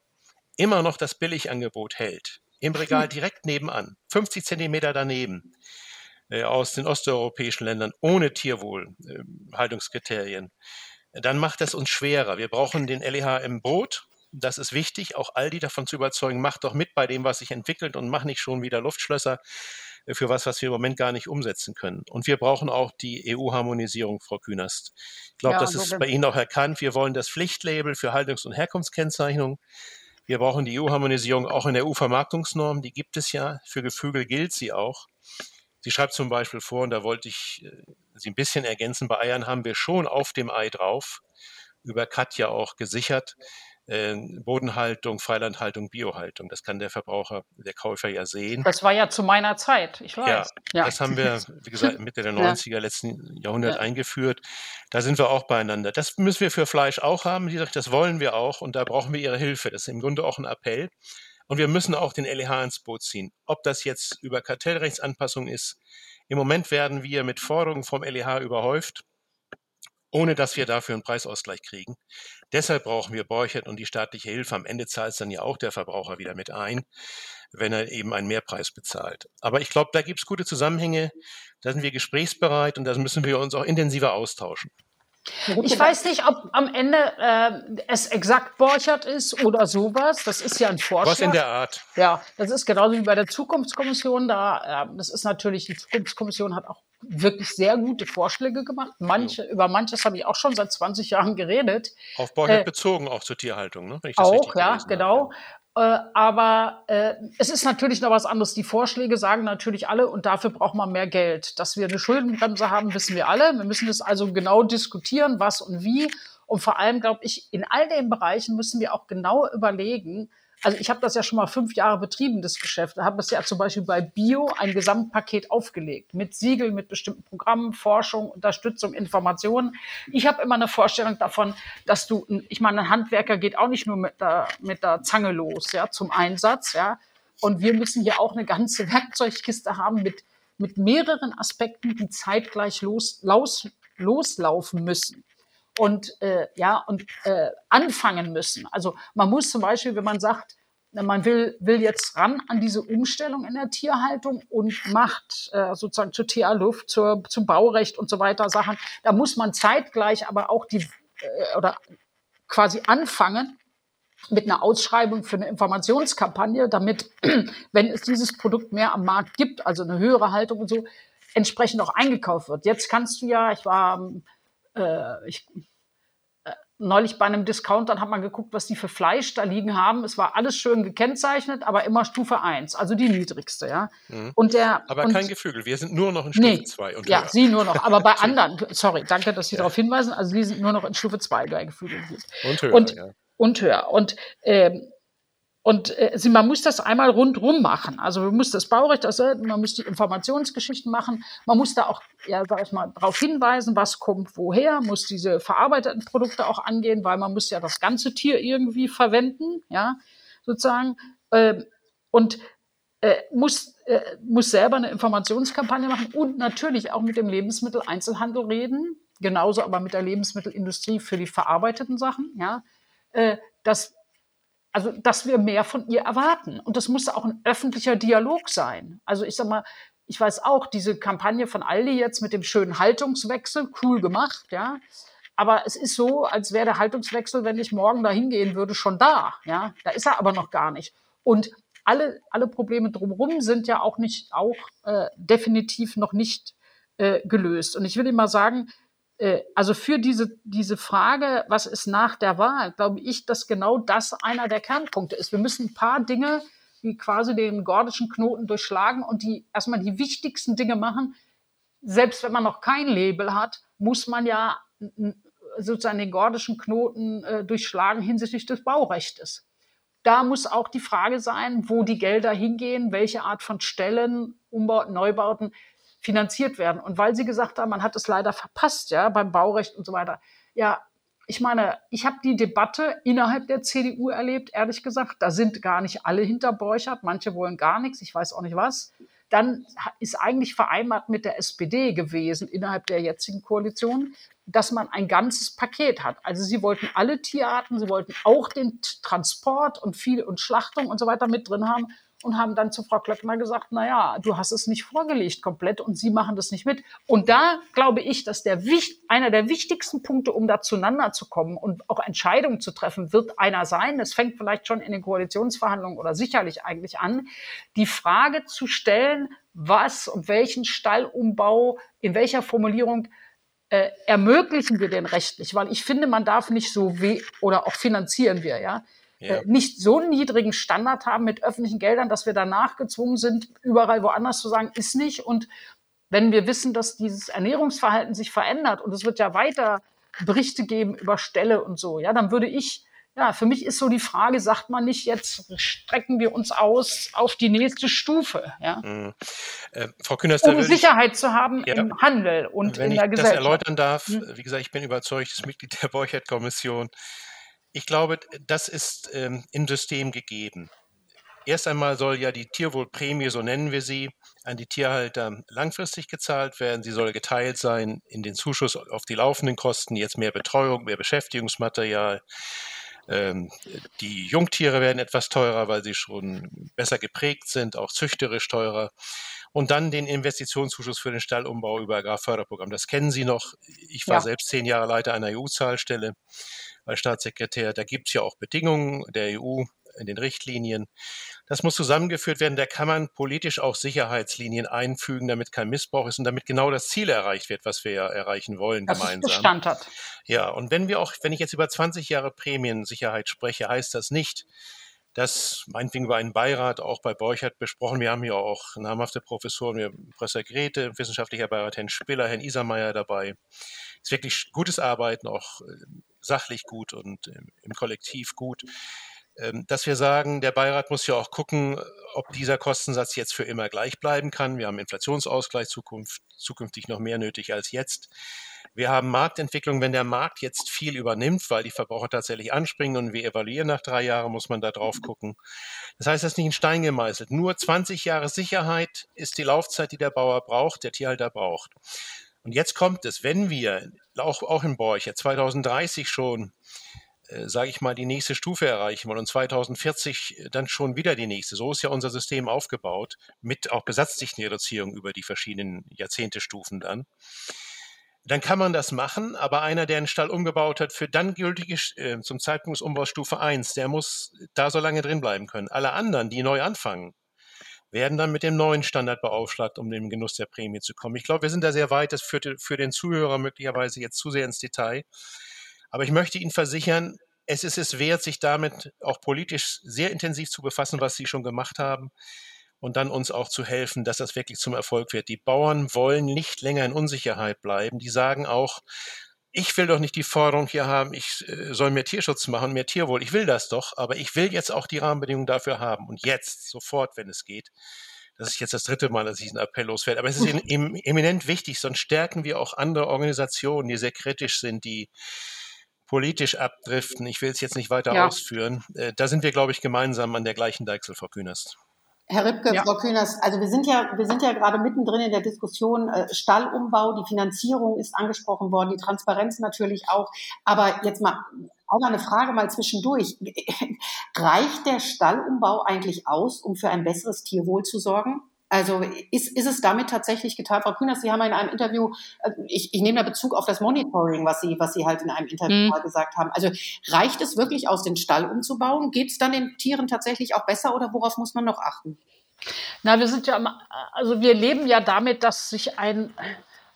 S4: immer noch das Billigangebot hält, im Regal direkt nebenan, 50 Zentimeter daneben, äh, aus den osteuropäischen Ländern ohne Tierwohlhaltungskriterien, äh, dann macht das uns schwerer. Wir brauchen den LEH im Boot. Das ist wichtig, auch all die davon zu überzeugen, macht doch mit bei dem, was sich entwickelt und mach nicht schon wieder Luftschlösser für was, was wir im Moment gar nicht umsetzen können. Und wir brauchen auch die EU-Harmonisierung, Frau Künast. Ich glaube, ja, das ist bei Ihnen auch erkannt. Wir wollen das Pflichtlabel für Haltungs- und Herkunftskennzeichnung. Wir brauchen die EU-Harmonisierung auch in der EU-Vermarktungsnorm. Die gibt es ja. Für Geflügel gilt sie auch. Sie schreibt zum Beispiel vor, und da wollte ich äh, Sie ein bisschen ergänzen, bei Eiern haben wir schon auf dem Ei drauf, über Katja auch gesichert, Bodenhaltung, Freilandhaltung, Biohaltung. Das kann der Verbraucher, der Käufer ja sehen.
S3: Das war ja zu meiner Zeit, ich weiß.
S4: Ja, ja. das haben wir, wie gesagt, Mitte der 90er ja. letzten Jahrhundert ja. eingeführt. Da sind wir auch beieinander. Das müssen wir für Fleisch auch haben. Die sagt, das wollen wir auch und da brauchen wir Ihre Hilfe. Das ist im Grunde auch ein Appell. Und wir müssen auch den LEH ins Boot ziehen. Ob das jetzt über Kartellrechtsanpassung ist. Im Moment werden wir mit Forderungen vom LEH überhäuft. ohne dass wir dafür einen Preisausgleich kriegen. Deshalb brauchen wir Borchert und die staatliche Hilfe. Am Ende zahlt es dann ja auch der Verbraucher wieder mit ein, wenn er eben einen Mehrpreis bezahlt. Aber ich glaube, da gibt es gute Zusammenhänge. Da sind wir gesprächsbereit und da müssen wir uns auch intensiver austauschen.
S3: Ich weiß nicht, ob am Ende äh, es exakt Borchert ist oder sowas. Das ist ja ein Vorschlag.
S4: Was in der Art.
S3: Ja, das ist genauso wie bei der Zukunftskommission. Da, äh, das ist natürlich, die Zukunftskommission hat auch wirklich sehr gute Vorschläge gemacht. Manche, ja. Über manches habe ich auch schon seit 20 Jahren geredet.
S4: Auf Borchert äh, bezogen auch zur Tierhaltung, ne?
S3: auch, ja, genau. Habe. Äh, aber äh, es ist natürlich noch was anderes. Die Vorschläge sagen natürlich alle, und dafür braucht man mehr Geld. Dass wir eine Schuldenbremse haben, wissen wir alle. Wir müssen das also genau diskutieren, was und wie. Und vor allem, glaube ich, in all den Bereichen müssen wir auch genau überlegen, also ich habe das ja schon mal fünf Jahre betrieben, das Geschäft. Da habe es ja zum Beispiel bei Bio ein Gesamtpaket aufgelegt mit Siegel, mit bestimmten Programmen, Forschung, Unterstützung, Informationen. Ich habe immer eine Vorstellung davon, dass du, ich meine, ein Handwerker geht auch nicht nur mit der, mit der Zange los, ja, zum Einsatz, ja. Und wir müssen hier auch eine ganze Werkzeugkiste haben mit, mit mehreren Aspekten, die zeitgleich los, los, loslaufen müssen und äh, ja und äh, anfangen müssen. Also man muss zum Beispiel, wenn man sagt, man will, will jetzt ran an diese Umstellung in der Tierhaltung und macht äh, sozusagen zur TA-Luft, zur, zum Baurecht und so weiter Sachen. Da muss man zeitgleich aber auch die äh, oder quasi anfangen mit einer Ausschreibung für eine Informationskampagne, damit, wenn es dieses Produkt mehr am Markt gibt, also eine höhere Haltung und so, entsprechend auch eingekauft wird. Jetzt kannst du ja, ich war äh, ich, äh, neulich bei einem Discounter hat man geguckt, was die für Fleisch da liegen haben. Es war alles schön gekennzeichnet, aber immer Stufe 1, also die niedrigste, ja.
S4: Mhm. Und der, aber und, kein Geflügel, wir sind nur noch in Stufe nee, 2.
S3: Und ja, höher. Sie nur noch, aber bei anderen, sorry, danke, dass Sie ja. darauf hinweisen, also Sie sind nur noch in Stufe 2 bei Geflügel.
S4: Und höher,
S3: und, ja. Und höher. Und ähm, und äh, man muss das einmal rundrum machen. Also man muss das Baurecht aushalten, man muss die Informationsgeschichten machen, man muss da auch, ja, sag ich mal, darauf hinweisen, was kommt woher, muss diese verarbeiteten Produkte auch angehen, weil man muss ja das ganze Tier irgendwie verwenden, ja, sozusagen. Äh, und äh, muss, äh, muss selber eine Informationskampagne machen und natürlich auch mit dem Lebensmitteleinzelhandel reden, genauso aber mit der Lebensmittelindustrie für die verarbeiteten Sachen, ja, äh, dass also, dass wir mehr von ihr erwarten. Und das muss auch ein öffentlicher Dialog sein. Also, ich sag mal, ich weiß auch, diese Kampagne von Aldi jetzt mit dem schönen Haltungswechsel, cool gemacht, ja. Aber es ist so, als wäre der Haltungswechsel, wenn ich morgen da hingehen würde, schon da, ja. Da ist er aber noch gar nicht. Und alle, alle Probleme drumherum sind ja auch nicht, auch äh, definitiv noch nicht äh, gelöst. Und ich will Ihnen mal sagen, also für diese, diese Frage, was ist nach der Wahl, glaube ich, dass genau das einer der Kernpunkte ist. Wir müssen ein paar Dinge wie quasi den gordischen Knoten durchschlagen und die erstmal die wichtigsten Dinge machen. Selbst wenn man noch kein Label hat, muss man ja sozusagen den gordischen Knoten äh, durchschlagen hinsichtlich des Baurechtes. Da muss auch die Frage sein, wo die Gelder hingehen, welche Art von Stellen, Umbauten, Neubauten finanziert werden. Und weil Sie gesagt haben, man hat es leider verpasst, ja, beim Baurecht und so weiter. Ja, ich meine, ich habe die Debatte innerhalb der CDU erlebt, ehrlich gesagt. Da sind gar nicht alle hinter Borchert, manche wollen gar nichts, ich weiß auch nicht was. Dann ist eigentlich vereinbart mit der SPD gewesen innerhalb der jetzigen Koalition, dass man ein ganzes Paket hat. Also sie wollten alle Tierarten, sie wollten auch den Transport und viel und Schlachtung und so weiter mit drin haben und haben dann zu Frau Klöckner gesagt, na ja, du hast es nicht vorgelegt komplett und Sie machen das nicht mit. Und da glaube ich, dass der einer der wichtigsten Punkte, um da zueinander zu kommen und auch Entscheidungen zu treffen, wird einer sein. Das fängt vielleicht schon in den Koalitionsverhandlungen oder sicherlich eigentlich an, die Frage zu stellen, was und welchen Stallumbau in welcher Formulierung äh, ermöglichen wir denn rechtlich? Weil ich finde, man darf nicht so weh oder auch finanzieren wir, ja ja. Äh, nicht so einen niedrigen Standard haben mit öffentlichen Geldern, dass wir danach gezwungen sind, überall woanders zu sagen, ist nicht. Und wenn wir wissen, dass dieses Ernährungsverhalten sich verändert und es wird ja weiter Berichte geben über Ställe und so, ja, dann würde ich, ja, für mich ist so die Frage, sagt man nicht, jetzt strecken wir uns aus auf die nächste Stufe, ja. Mhm.
S4: Äh, Frau Kühners,
S3: um Sicherheit ich, zu haben ja, im Handel und in der Gesellschaft. Wenn ich das
S4: erläutern darf, mhm. wie gesagt, ich bin überzeugtes Mitglied der Borchert-Kommission. Ich glaube, das ist ähm, im System gegeben. erst einmal soll ja die Tierwohlprämie, so nennen wir sie, an die Tierhalter langfristig gezahlt werden. Sie soll geteilt sein in den Zuschuss auf die laufenden Kosten, jetzt mehr Betreuung, mehr Beschäftigungsmaterial. Ähm, die Jungtiere werden etwas teurer, weil sie schon besser geprägt sind, auch züchterisch teurer. Und dann den Investitionszuschuss für den Stallumbau über Agrarförderprogramm. Das kennen Sie noch. Ich war ja. selbst zehn Jahre Leiter einer EU-Zahlstelle als Staatssekretär. Da gibt es ja auch Bedingungen der EU in den Richtlinien. Das muss zusammengeführt werden. Da kann man politisch auch Sicherheitslinien einfügen, damit kein Missbrauch ist und damit genau das Ziel erreicht wird, was wir ja erreichen wollen
S3: Dass
S4: gemeinsam.
S3: Es Bestand hat.
S4: Ja, und wenn wir auch, wenn ich jetzt über 20 Jahre Prämiensicherheit spreche, heißt das nicht, dass meinetwegen über einen Beirat auch bei Borchert besprochen. Wir haben hier auch namhafte Professoren, wir Professor Grete, wissenschaftlicher Beirat Herrn Spiller, Herrn Isermeier dabei. Es ist wirklich gutes Arbeiten, auch äh, sachlich gut und im Kollektiv gut. Ähm, dass wir sagen, der Beirat muss ja auch gucken, ob dieser Kostensatz jetzt für immer gleich bleiben kann. Wir haben Inflationsausgleich Zukunft, zukünftig noch mehr nötig als jetzt. Wir haben Marktentwicklung, wenn der Markt jetzt viel übernimmt, weil die Verbraucher tatsächlich anspringen und wir evaluieren nach drei Jahren, muss man da drauf gucken. Das heißt, das ist nicht in Stein gemeißelt. Nur 20 Jahre Sicherheit ist die Laufzeit, die der Bauer braucht, der Tierhalter braucht. Und jetzt kommt es, wenn wir auch, auch in Borch 2030 schon sage ich mal, die nächste Stufe erreichen wollen und 2040 äh, dann schon wieder die nächste. So ist ja unser System aufgebaut, mit auch Besatzdichtenreduzierung über die verschiedenen Jahrzehntestufen dann. Dann kann man das machen, aber einer, der einen Stall umgebaut hat, für dann gültige äh, zum Zeitpunkt des Umbaus Stufe 1, der muss da so lange drin bleiben können. Alle anderen, die neu anfangen, werden dann mit dem neuen Standard beaufschlagt, um den Genuss der Prämie zu kommen. Ich glaube, wir sind da sehr weit. Das führt für den Zuhörer möglicherweise jetzt zu sehr ins Detail. Aber ich möchte Ihnen versichern, es ist es wert, sich damit auch politisch sehr intensiv zu befassen, was Sie schon gemacht haben und dann uns auch zu helfen, dass das wirklich zum Erfolg wird. Die Bauern wollen nicht länger in Unsicherheit bleiben. Die sagen auch, ich will doch nicht die Forderung hier haben, ich äh, soll mehr Tierschutz machen, mehr Tierwohl. Ich will das doch, aber ich will jetzt auch die Rahmenbedingungen dafür haben und jetzt, sofort, wenn es geht. Das ist jetzt das dritte Mal, dass ich diesen Appell loswerde. Aber es ist eminent wichtig, sonst stärken wir auch andere Organisationen, die sehr kritisch sind, die politisch abdriften. Ich will es jetzt nicht weiter ja. ausführen. Äh, da sind wir, glaube ich, gemeinsam an der gleichen Deichsel, Frau Künast.
S2: Herr Ripke, ja. Frau Kühners, also wir sind ja, wir sind ja gerade mittendrin in der Diskussion äh, Stallumbau, die Finanzierung ist angesprochen worden, die Transparenz natürlich auch. Aber jetzt mal auch mal eine Frage mal zwischendurch. Reicht der Stallumbau eigentlich aus, um für ein besseres Tierwohl zu sorgen? Also ist, ist es damit tatsächlich getan? Frau Kühners, Sie haben in einem Interview, äh, ich, ich nehme da Bezug auf das Monitoring, was Sie, was Sie halt in einem Interview mhm. mal gesagt haben. Also reicht es wirklich aus, den Stall umzubauen? Geht es dann den Tieren tatsächlich auch besser oder worauf muss man noch achten?
S3: Na, wir sind ja, also wir leben ja damit, dass sich ein,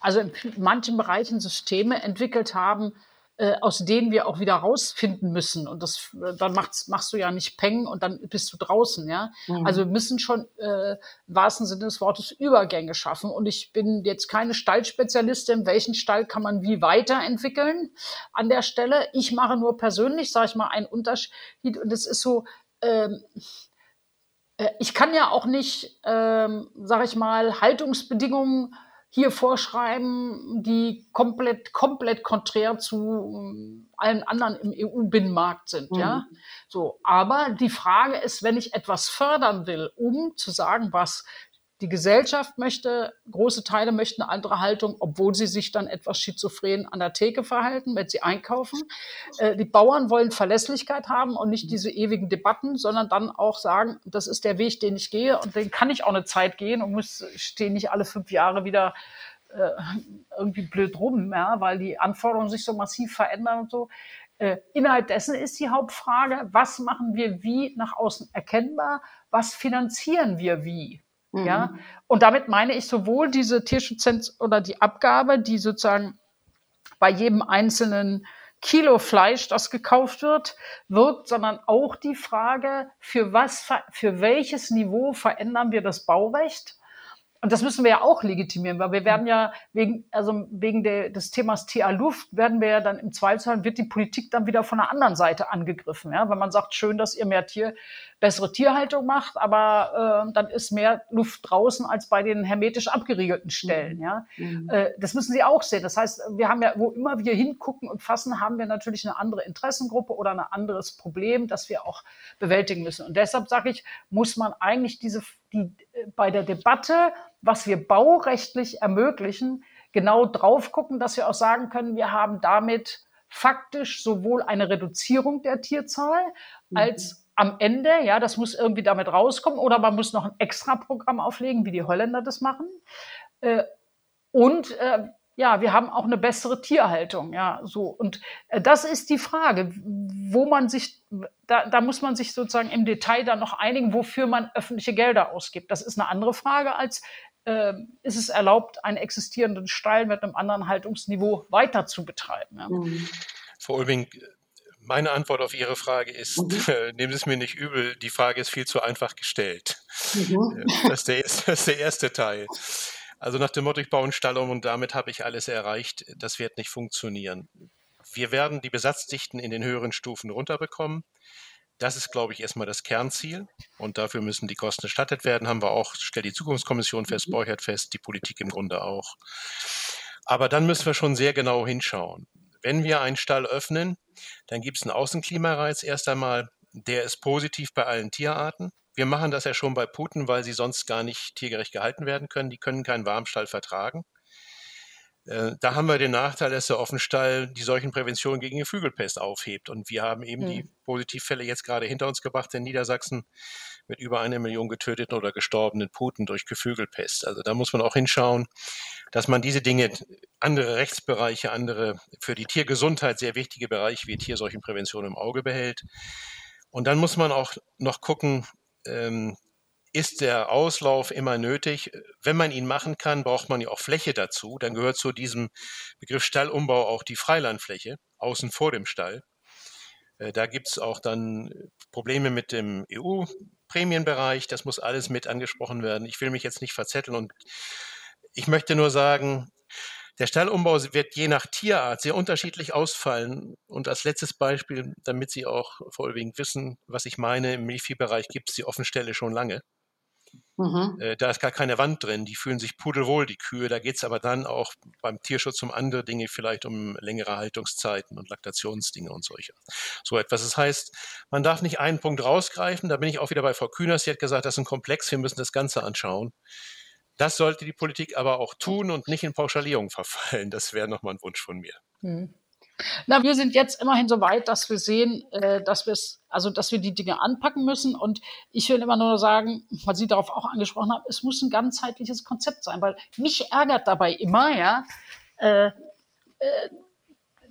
S3: also in manchen Bereichen Systeme entwickelt haben, äh, aus denen wir auch wieder rausfinden müssen. Und das, äh, dann machst, machst du ja nicht Peng und dann bist du draußen, ja. Mhm. Also wir müssen schon äh, im wahrsten Sinne des Wortes Übergänge schaffen. Und ich bin jetzt keine Stallspezialistin, welchen Stall kann man wie weiterentwickeln an der Stelle. Ich mache nur persönlich, sage ich mal, einen Unterschied. Und es ist so, ähm, äh, ich kann ja auch nicht, ähm, sage ich mal, Haltungsbedingungen hier vorschreiben, die komplett, komplett konträr zu ähm, allen anderen im EU-Binnenmarkt sind, mhm. ja. So. Aber die Frage ist, wenn ich etwas fördern will, um zu sagen, was die Gesellschaft möchte, große Teile möchten eine andere Haltung, obwohl sie sich dann etwas schizophren an der Theke verhalten, wenn sie einkaufen. Äh, die Bauern wollen Verlässlichkeit haben und nicht diese ewigen Debatten, sondern dann auch sagen, das ist der Weg, den ich gehe und den kann ich auch eine Zeit gehen und muss stehen nicht alle fünf Jahre wieder äh, irgendwie blöd rum, ja, weil die Anforderungen sich so massiv verändern und so. Äh, innerhalb dessen ist die Hauptfrage, was machen wir wie nach außen erkennbar, was finanzieren wir wie? Mhm. Ja, und damit meine ich sowohl diese Tierschutzzenz oder die Abgabe, die sozusagen bei jedem einzelnen Kilo Fleisch, das gekauft wird, wirkt, sondern auch die Frage, für was, für welches Niveau verändern wir das Baurecht? Und das müssen wir ja auch legitimieren, weil wir werden ja wegen, also wegen der, des Themas TA Luft werden wir ja dann im Zweifelsfall wird die Politik dann wieder von der anderen Seite angegriffen, ja, wenn man sagt, schön, dass ihr mehr Tier, bessere Tierhaltung macht, aber äh, dann ist mehr Luft draußen als bei den hermetisch abgeriegelten Stellen, ja. Mhm. Äh, das müssen Sie auch sehen. Das heißt, wir haben ja, wo immer wir hingucken und fassen, haben wir natürlich eine andere Interessengruppe oder ein anderes Problem, das wir auch bewältigen müssen. Und deshalb sage ich, muss man eigentlich diese, die, äh, bei der Debatte was wir baurechtlich ermöglichen, genau drauf gucken, dass wir auch sagen können, wir haben damit faktisch sowohl eine Reduzierung der Tierzahl mhm. als am Ende, ja, das muss irgendwie damit rauskommen, oder man muss noch ein Extra-Programm auflegen, wie die Holländer das machen. Äh, und äh, ja, wir haben auch eine bessere Tierhaltung, ja, so. Und äh, das ist die Frage, wo man sich, da, da muss man sich sozusagen im Detail dann noch einigen, wofür man öffentliche Gelder ausgibt. Das ist eine andere Frage als, äh, ist es erlaubt, einen existierenden Stall mit einem anderen Haltungsniveau weiter zu betreiben. Ja.
S4: Mhm. Frau Ulbing, meine Antwort auf Ihre Frage ist, mhm. äh, nehmen Sie es mir nicht übel, die Frage ist viel zu einfach gestellt. Mhm. Äh, das, ist der, das ist der erste Teil. Also nach dem Motto, ich baue einen Stall um und damit habe ich alles erreicht, das wird nicht funktionieren. Wir werden die Besatzdichten in den höheren Stufen runterbekommen. Das ist, glaube ich, erstmal das Kernziel. Und dafür müssen die Kosten erstattet werden. Haben wir auch, stellt die Zukunftskommission fest, mhm. Borchert fest, die Politik im Grunde auch. Aber dann müssen wir schon sehr genau hinschauen. Wenn wir einen Stall öffnen, dann gibt es einen Außenklimareiz erst einmal. Der ist positiv bei allen Tierarten. Wir machen das ja schon bei Puten, weil sie sonst gar nicht tiergerecht gehalten werden können. Die können keinen Warmstall vertragen. Äh, da haben wir den Nachteil, dass der Offenstall die Seuchenprävention gegen Geflügelpest aufhebt. Und wir haben eben mhm. die Positivfälle jetzt gerade hinter uns gebracht in Niedersachsen mit über eine Million getöteten oder gestorbenen Puten durch Geflügelpest. Also da muss man auch hinschauen, dass man diese Dinge, andere Rechtsbereiche, andere für die Tiergesundheit sehr wichtige Bereiche wie Tierseuchenprävention im Auge behält. Und dann muss man auch noch gucken, ähm, ist der Auslauf immer nötig. Wenn man ihn machen kann, braucht man ja auch Fläche dazu. Dann gehört zu diesem Begriff Stallumbau auch die Freilandfläche außen vor dem Stall. Äh, da gibt es auch dann Probleme mit dem EU-Prämienbereich. Das muss alles mit angesprochen werden. Ich will mich jetzt nicht verzetteln und ich möchte nur sagen, der Stallumbau wird je nach Tierart sehr unterschiedlich ausfallen. Und als letztes Beispiel, damit Sie auch vorwiegend wissen, was ich meine, im Milchviehbereich gibt es die Offenstelle schon lange. Mhm. Äh, da ist gar keine Wand drin. Die fühlen sich pudelwohl, die Kühe. Da geht es aber dann auch beim Tierschutz um andere Dinge, vielleicht um längere Haltungszeiten und Laktationsdinge und solche. So etwas. Das heißt, man darf nicht einen Punkt rausgreifen. Da bin ich auch wieder bei Frau Kühners. Sie hat gesagt, das ist ein Komplex. Wir müssen das Ganze anschauen. Das sollte die Politik aber auch tun und nicht in Pauschalierung verfallen. Das wäre nochmal ein Wunsch von mir. Mhm.
S3: Na, wir sind jetzt immerhin so weit, dass wir sehen, äh, dass wir es, also dass wir die Dinge anpacken müssen. Und ich will immer nur sagen, weil Sie darauf auch angesprochen haben, es muss ein ganzheitliches Konzept sein, weil mich ärgert dabei immer, ja, äh, äh,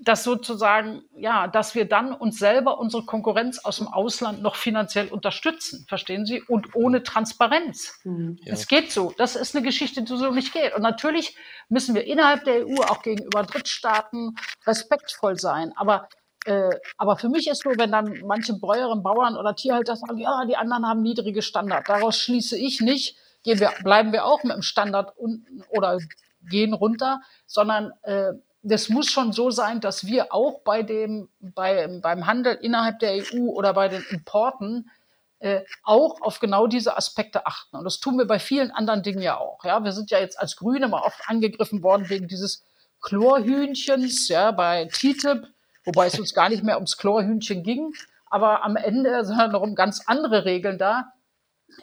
S3: dass sozusagen, ja, dass wir dann uns selber unsere Konkurrenz aus dem Ausland noch finanziell unterstützen, verstehen Sie? Und ohne Transparenz. Mhm. Es geht so. Das ist eine Geschichte, die so nicht geht. Und natürlich müssen wir innerhalb der EU auch gegenüber Drittstaaten respektvoll sein. Aber äh, aber für mich ist so, wenn dann manche Bäuerinnen, Bauern oder Tierhalter sagen, ja, die anderen haben niedrige Standard. Daraus schließe ich nicht, gehen wir, bleiben wir auch mit dem Standard unten oder gehen runter, sondern äh, das muss schon so sein, dass wir auch bei dem, bei, beim Handel innerhalb der EU oder bei den Importen äh, auch auf genau diese Aspekte achten. Und das tun wir bei vielen anderen Dingen ja auch. Ja, wir sind ja jetzt als Grüne mal oft angegriffen worden wegen dieses Chlorhühnchens, ja, bei TTIP, wobei es uns gar nicht mehr ums Chlorhühnchen ging. Aber am Ende sind noch um ganz andere Regeln da.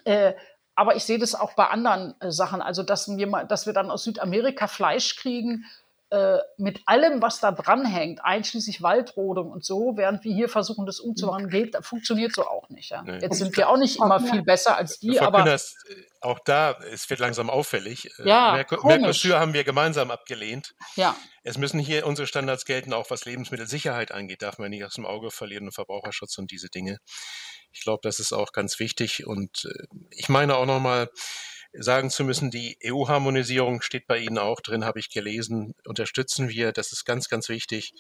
S3: Äh, aber ich sehe das auch bei anderen äh, Sachen. Also, dass wir, mal, dass wir dann aus Südamerika Fleisch kriegen, äh, mit allem, was da dranhängt, einschließlich Waldrodung und so, während wir hier versuchen, das umzuwandeln, geht, funktioniert so auch nicht. Ja. Nee. Jetzt sind wir auch nicht immer viel besser als die, Frau aber
S4: äh, auch da, es wird langsam auffällig.
S3: Äh, ja,
S4: Mercosur haben wir gemeinsam abgelehnt.
S3: Ja.
S4: Es müssen hier unsere Standards gelten, auch was Lebensmittelsicherheit angeht, darf man nicht aus dem Auge verlieren und Verbraucherschutz und diese Dinge. Ich glaube, das ist auch ganz wichtig und ich meine auch nochmal, sagen zu müssen, die EU-Harmonisierung steht bei Ihnen auch drin, habe ich gelesen, unterstützen wir. Das ist ganz, ganz wichtig.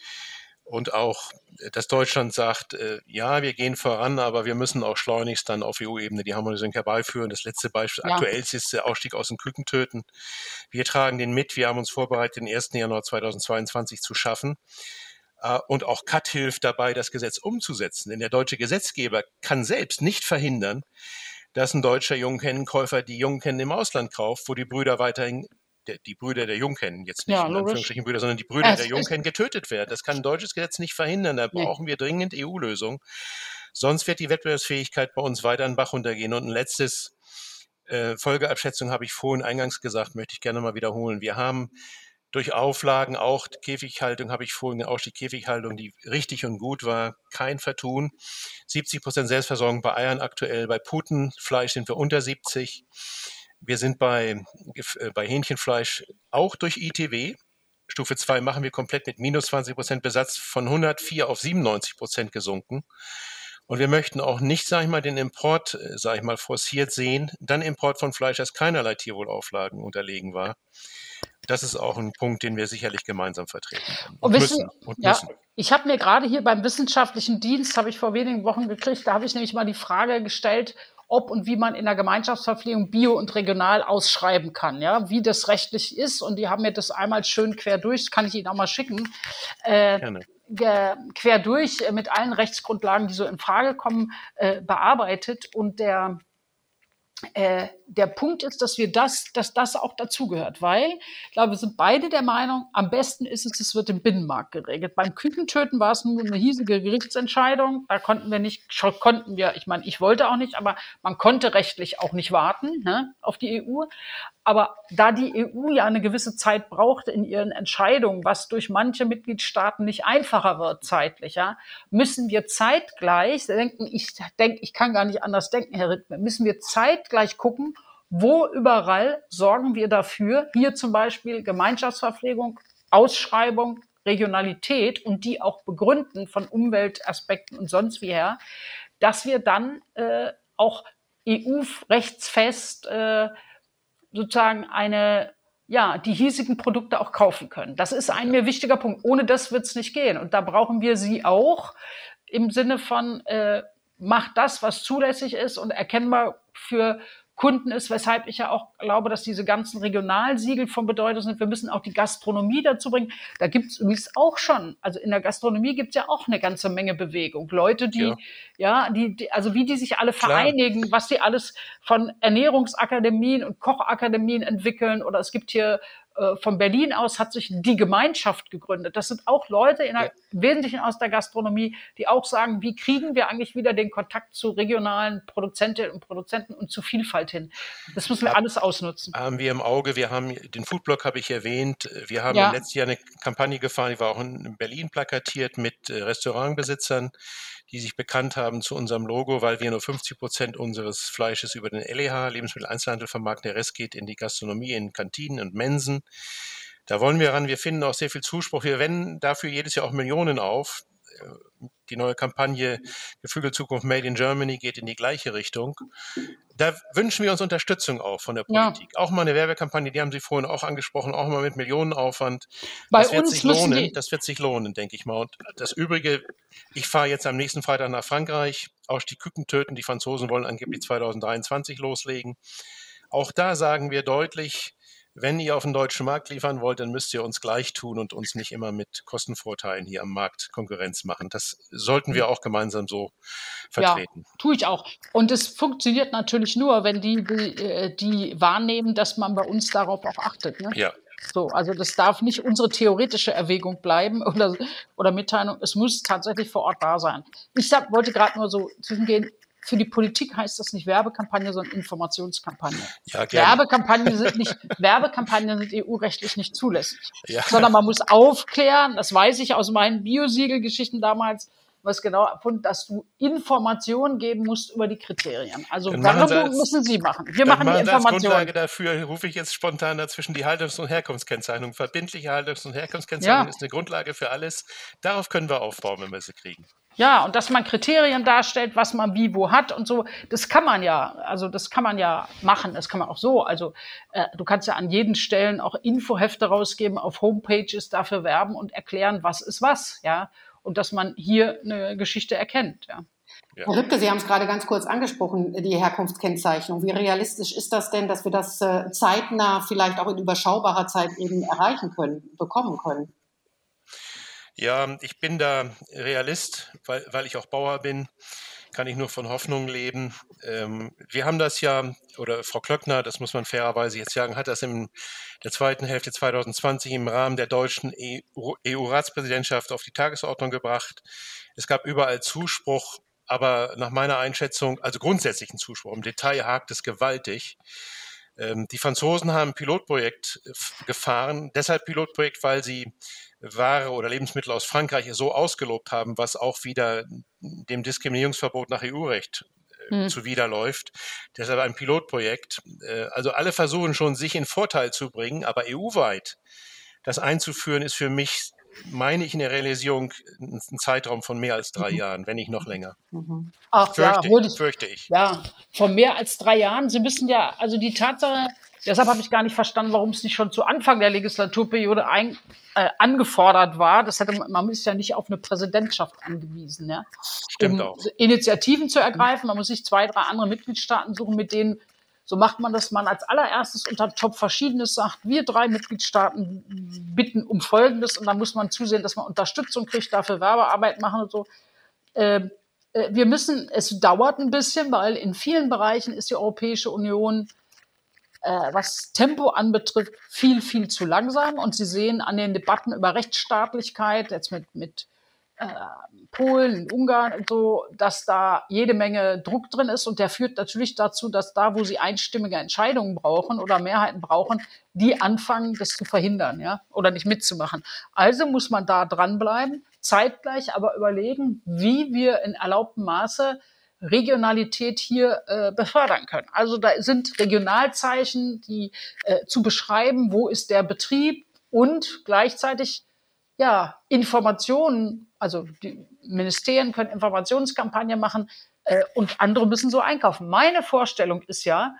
S4: Und auch, dass Deutschland sagt, äh, ja, wir gehen voran, aber wir müssen auch schleunigst dann auf EU-Ebene die Harmonisierung herbeiführen. Das letzte Beispiel, ja. aktuell ist der Ausstieg aus den Kükentöten. Wir tragen den mit. Wir haben uns vorbereitet, den 1. Januar 2022 zu schaffen. Äh, und auch CAT hilft dabei, das Gesetz umzusetzen. Denn der deutsche Gesetzgeber kann selbst nicht verhindern, dass ein deutscher Jungkennenkäufer die Jungkennen im Ausland kauft, wo die Brüder weiterhin die Brüder der Jungkennen, jetzt nicht ja, in Anführungsstrichen Brüder, sondern die Brüder es der Jungkennen getötet werden. Das kann ein deutsches Gesetz nicht verhindern. Da brauchen nee. wir dringend EU-Lösungen. Sonst wird die Wettbewerbsfähigkeit bei uns weiter in Bach runtergehen. Und ein letztes äh, Folgeabschätzung habe ich vorhin eingangs gesagt, möchte ich gerne mal wiederholen. Wir haben durch Auflagen auch Käfighaltung, habe ich vorhin auch die Käfighaltung, die richtig und gut war, kein Vertun. 70 Prozent Selbstversorgung bei Eiern aktuell, bei Putenfleisch sind wir unter 70. Wir sind bei, äh, bei Hähnchenfleisch auch durch ITW. Stufe 2 machen wir komplett mit minus 20 Prozent Besatz von 104 auf 97 Prozent gesunken. Und wir möchten auch nicht, sage ich mal, den Import, äh, sage ich mal, forciert sehen. Dann Import von Fleisch, das keinerlei Tierwohlauflagen unterlegen war. Das ist auch ein Punkt, den wir sicherlich gemeinsam vertreten
S3: und, und wissen, müssen. Und ja, müssen. Ich habe mir gerade hier beim wissenschaftlichen Dienst, habe ich vor wenigen Wochen gekriegt, da habe ich nämlich mal die Frage gestellt, ob und wie man in der Gemeinschaftsverpflegung bio und regional ausschreiben kann, ja, wie das rechtlich ist. Und die haben mir das einmal schön quer durch, das kann ich Ihnen auch mal schicken, äh, quer durch äh, mit allen Rechtsgrundlagen, die so in Frage kommen, äh, bearbeitet. Und der äh, der Punkt ist, dass wir das, dass das auch dazugehört, weil ich glaube, wir sind beide der Meinung, am besten ist es, es wird im Binnenmarkt geregelt. Beim Kükentöten war es nur eine hiesige Gerichtsentscheidung. Da konnten wir nicht, konnten wir, ich meine, ich wollte auch nicht, aber man konnte rechtlich auch nicht warten ne, auf die EU. Aber da die EU ja eine gewisse Zeit braucht in ihren Entscheidungen, was durch manche Mitgliedstaaten nicht einfacher wird zeitlich, ja, müssen wir zeitgleich denken, ich denke, ich kann gar nicht anders denken, Herr Rittmann, müssen wir zeitgleich gucken, wo überall sorgen wir dafür, hier zum Beispiel Gemeinschaftsverpflegung, Ausschreibung, Regionalität und die auch begründen von Umweltaspekten und sonst wie her, dass wir dann äh, auch EU-rechtsfest äh, sozusagen eine, ja, die hiesigen Produkte auch kaufen können. Das ist ein mir wichtiger Punkt. Ohne das wird es nicht gehen. Und da brauchen wir sie auch im Sinne von, äh, macht das, was zulässig ist und erkennbar für Kunden ist, weshalb ich ja auch glaube, dass diese ganzen Regionalsiegel von Bedeutung sind. Wir müssen auch die Gastronomie dazu bringen. Da gibt es übrigens auch schon, also in der Gastronomie gibt es ja auch eine ganze Menge Bewegung. Leute, die, ja, ja die, die, also wie die sich alle vereinigen, Klar. was sie alles von Ernährungsakademien und Kochakademien entwickeln. Oder es gibt hier von Berlin aus hat sich die Gemeinschaft gegründet. Das sind auch Leute in der, ja. Wesentlichen aus der Gastronomie, die auch sagen, wie kriegen wir eigentlich wieder den Kontakt zu regionalen Produzentinnen und Produzenten und zu Vielfalt hin. Das müssen wir ja, alles ausnutzen.
S4: Haben wir im Auge. Wir haben den Foodblock habe ich erwähnt. Wir haben ja. letztes Jahr eine Kampagne gefahren, die war auch in Berlin plakatiert mit äh, Restaurantbesitzern die sich bekannt haben zu unserem Logo, weil wir nur 50 Prozent unseres Fleisches über den LEH, Lebensmitteleinzelhandel, vermarkten. Der Rest geht in die Gastronomie, in Kantinen und Mensen. Da wollen wir ran. Wir finden auch sehr viel Zuspruch. Wir wenden dafür jedes Jahr auch Millionen auf. Die neue Kampagne Geflügelzukunft Made in Germany geht in die gleiche Richtung. Da wünschen wir uns Unterstützung auch von der Politik. Ja. Auch mal eine Werbekampagne, die haben Sie vorhin auch angesprochen, auch mal mit Millionenaufwand. Bei das wird sich lohnen. Das wird sich lohnen, denke ich mal. Und das Übrige, ich fahre jetzt am nächsten Freitag nach Frankreich. Auch die Küken töten. Die Franzosen wollen angeblich 2023 loslegen. Auch da sagen wir deutlich, wenn ihr auf den deutschen Markt liefern wollt, dann müsst ihr uns gleich tun und uns nicht immer mit Kostenvorteilen hier am Markt Konkurrenz machen. Das sollten wir auch gemeinsam so vertreten.
S3: Ja, tue ich auch. Und es funktioniert natürlich nur, wenn die, die, äh, die wahrnehmen, dass man bei uns darauf auch achtet. Ne?
S4: Ja,
S3: so, also das darf nicht unsere theoretische Erwägung bleiben oder, oder Mitteilung. Es muss tatsächlich vor Ort da sein. Ich sag, wollte gerade nur so zwischengehen für die Politik heißt das nicht Werbekampagne, sondern Informationskampagne. Ja, Werbekampagnen sind nicht, Werbekampagnen sind EU-rechtlich nicht zulässig. Ja. Sondern man muss aufklären, das weiß ich aus meinen Biosiegel-Geschichten damals, was genau erfunden, dass du Informationen geben musst über die Kriterien. Also Werbung müssen Sie machen. Wir machen die Informationen. Als
S4: Grundlage dafür rufe ich jetzt spontan dazwischen die Haltungs- und Herkunftskennzeichnung. Verbindliche Haltungs- und Herkunftskennzeichnung ja. ist eine Grundlage für alles. Darauf können wir aufbauen, wenn wir sie kriegen.
S3: Ja, und dass man Kriterien darstellt, was man wie wo hat und so, das kann man ja, also das kann man ja machen, das kann man auch so. Also äh, du kannst ja an jeden Stellen auch Infohefte rausgeben, auf Homepages dafür werben und erklären, was ist was, ja. und dass man hier eine Geschichte erkennt. Ja.
S2: Ja. Herr Rübke, Sie haben es gerade ganz kurz angesprochen, die Herkunftskennzeichnung. Wie realistisch ist das denn, dass wir das äh, zeitnah, vielleicht auch in überschaubarer Zeit eben erreichen können, bekommen können?
S4: Ja, ich bin da Realist, weil, weil ich auch Bauer bin kann ich nur von Hoffnung leben. Ähm, wir haben das ja, oder Frau Klöckner, das muss man fairerweise jetzt sagen, hat das in der zweiten Hälfte 2020 im Rahmen der deutschen EU-Ratspräsidentschaft auf die Tagesordnung gebracht. Es gab überall Zuspruch, aber nach meiner Einschätzung, also grundsätzlichen Zuspruch, im Detail hakt es gewaltig. Ähm, die Franzosen haben ein Pilotprojekt äh, gefahren, deshalb Pilotprojekt, weil sie Ware oder Lebensmittel aus Frankreich so ausgelobt haben, was auch wieder dem Diskriminierungsverbot nach EU-Recht hm. zuwiderläuft. Deshalb ein Pilotprojekt. Äh, also alle versuchen schon, sich in Vorteil zu bringen, aber EU-weit das einzuführen, ist für mich, meine ich, in der Realisierung ein Zeitraum von mehr als drei mhm. Jahren, wenn nicht noch länger.
S3: Mhm. Ach fürchte, ja, ich, fürchte ich. Ja, von mehr als drei Jahren. Sie müssen ja, also die Tatsache, Deshalb habe ich gar nicht verstanden, warum es nicht schon zu Anfang der Legislaturperiode ein, äh, angefordert war. Das hätte man ist ja nicht auf eine Präsidentschaft angewiesen, ja.
S4: Stimmt um auch.
S3: Initiativen zu ergreifen. Man muss sich zwei, drei andere Mitgliedstaaten suchen, mit denen so macht man das, man als allererstes unter Top Verschiedenes sagt, wir drei Mitgliedstaaten bitten um Folgendes und dann muss man zusehen, dass man Unterstützung kriegt, dafür Werbearbeit machen und so. Ähm, äh, wir müssen, es dauert ein bisschen, weil in vielen Bereichen ist die Europäische Union äh, was Tempo anbetrifft, viel, viel zu langsam. Und Sie sehen an den Debatten über Rechtsstaatlichkeit, jetzt mit, mit äh, Polen, Ungarn und so, dass da jede Menge Druck drin ist. Und der führt natürlich dazu, dass da, wo Sie einstimmige Entscheidungen brauchen oder Mehrheiten brauchen, die anfangen, das zu verhindern, ja, oder nicht mitzumachen. Also muss man da dranbleiben, zeitgleich aber überlegen, wie wir in erlaubtem Maße Regionalität hier äh, befördern können. Also da sind Regionalzeichen, die äh, zu beschreiben, wo ist der Betrieb und gleichzeitig ja Informationen, also die Ministerien können Informationskampagnen machen äh, und andere müssen so einkaufen. Meine Vorstellung ist ja,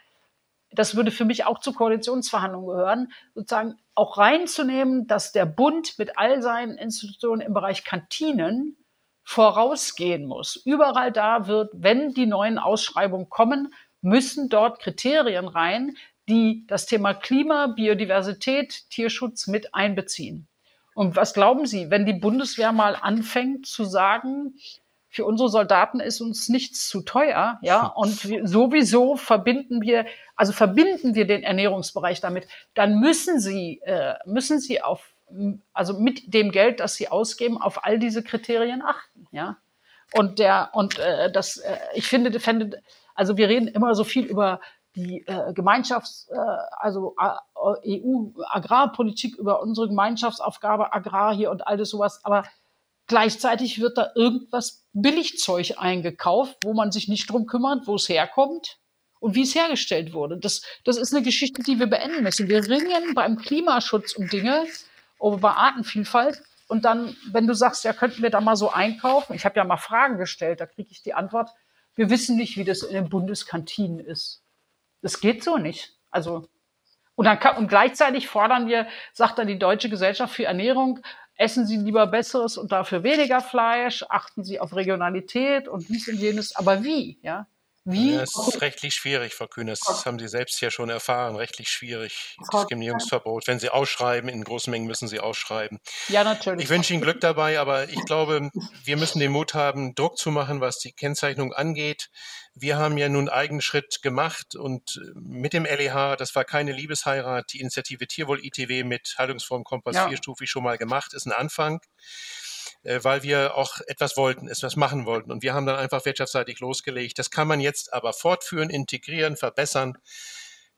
S3: das würde für mich auch zu Koalitionsverhandlungen gehören, sozusagen auch reinzunehmen, dass der Bund mit all seinen Institutionen im Bereich Kantinen vorausgehen muss. Überall da wird, wenn die neuen Ausschreibungen kommen, müssen dort Kriterien rein, die das Thema Klima, Biodiversität, Tierschutz mit einbeziehen. Und was glauben Sie, wenn die Bundeswehr mal anfängt zu sagen, für unsere Soldaten ist uns nichts zu teuer, ja, und sowieso verbinden wir, also verbinden wir den Ernährungsbereich damit, dann müssen Sie, äh, müssen Sie auf also mit dem Geld, das sie ausgeben, auf all diese Kriterien achten, ja. Und der und äh, das, äh, ich finde, fände, also wir reden immer so viel über die äh, Gemeinschafts, äh, also äh, EU-Agrarpolitik, über unsere Gemeinschaftsaufgabe Agrar hier und all das sowas, aber gleichzeitig wird da irgendwas Billigzeug eingekauft, wo man sich nicht drum kümmert, wo es herkommt und wie es hergestellt wurde. Das, das ist eine Geschichte, die wir beenden müssen. Wir ringen beim Klimaschutz um Dinge, über Artenvielfalt. Und dann, wenn du sagst, ja, könnten wir da mal so einkaufen? Ich habe ja mal Fragen gestellt, da kriege ich die Antwort, wir wissen nicht, wie das in den Bundeskantinen ist. Das geht so nicht. Also, und, dann kann, und gleichzeitig fordern wir, sagt dann die Deutsche Gesellschaft für Ernährung, essen Sie lieber Besseres und dafür weniger Fleisch, achten Sie auf Regionalität und dies und jenes. Aber wie? Ja? Wie?
S4: Ja, es ist rechtlich schwierig, Frau Kühn. Das haben Sie selbst ja schon erfahren. Rechtlich schwierig. Diskriminierungsverbot. Wenn Sie ausschreiben, in großen Mengen müssen Sie ausschreiben.
S3: Ja, natürlich.
S4: Ich wünsche Ihnen Glück dabei, aber ich glaube, wir müssen den Mut haben, Druck zu machen, was die Kennzeichnung angeht. Wir haben ja nun einen Schritt gemacht und mit dem LEH, das war keine Liebesheirat, die Initiative Tierwohl ITW mit Haltungsform Kompass ja. vierstufig schon mal gemacht, ist ein Anfang. Äh, weil wir auch etwas wollten, etwas machen wollten. Und wir haben dann einfach wirtschaftsseitig losgelegt. Das kann man jetzt aber fortführen, integrieren, verbessern.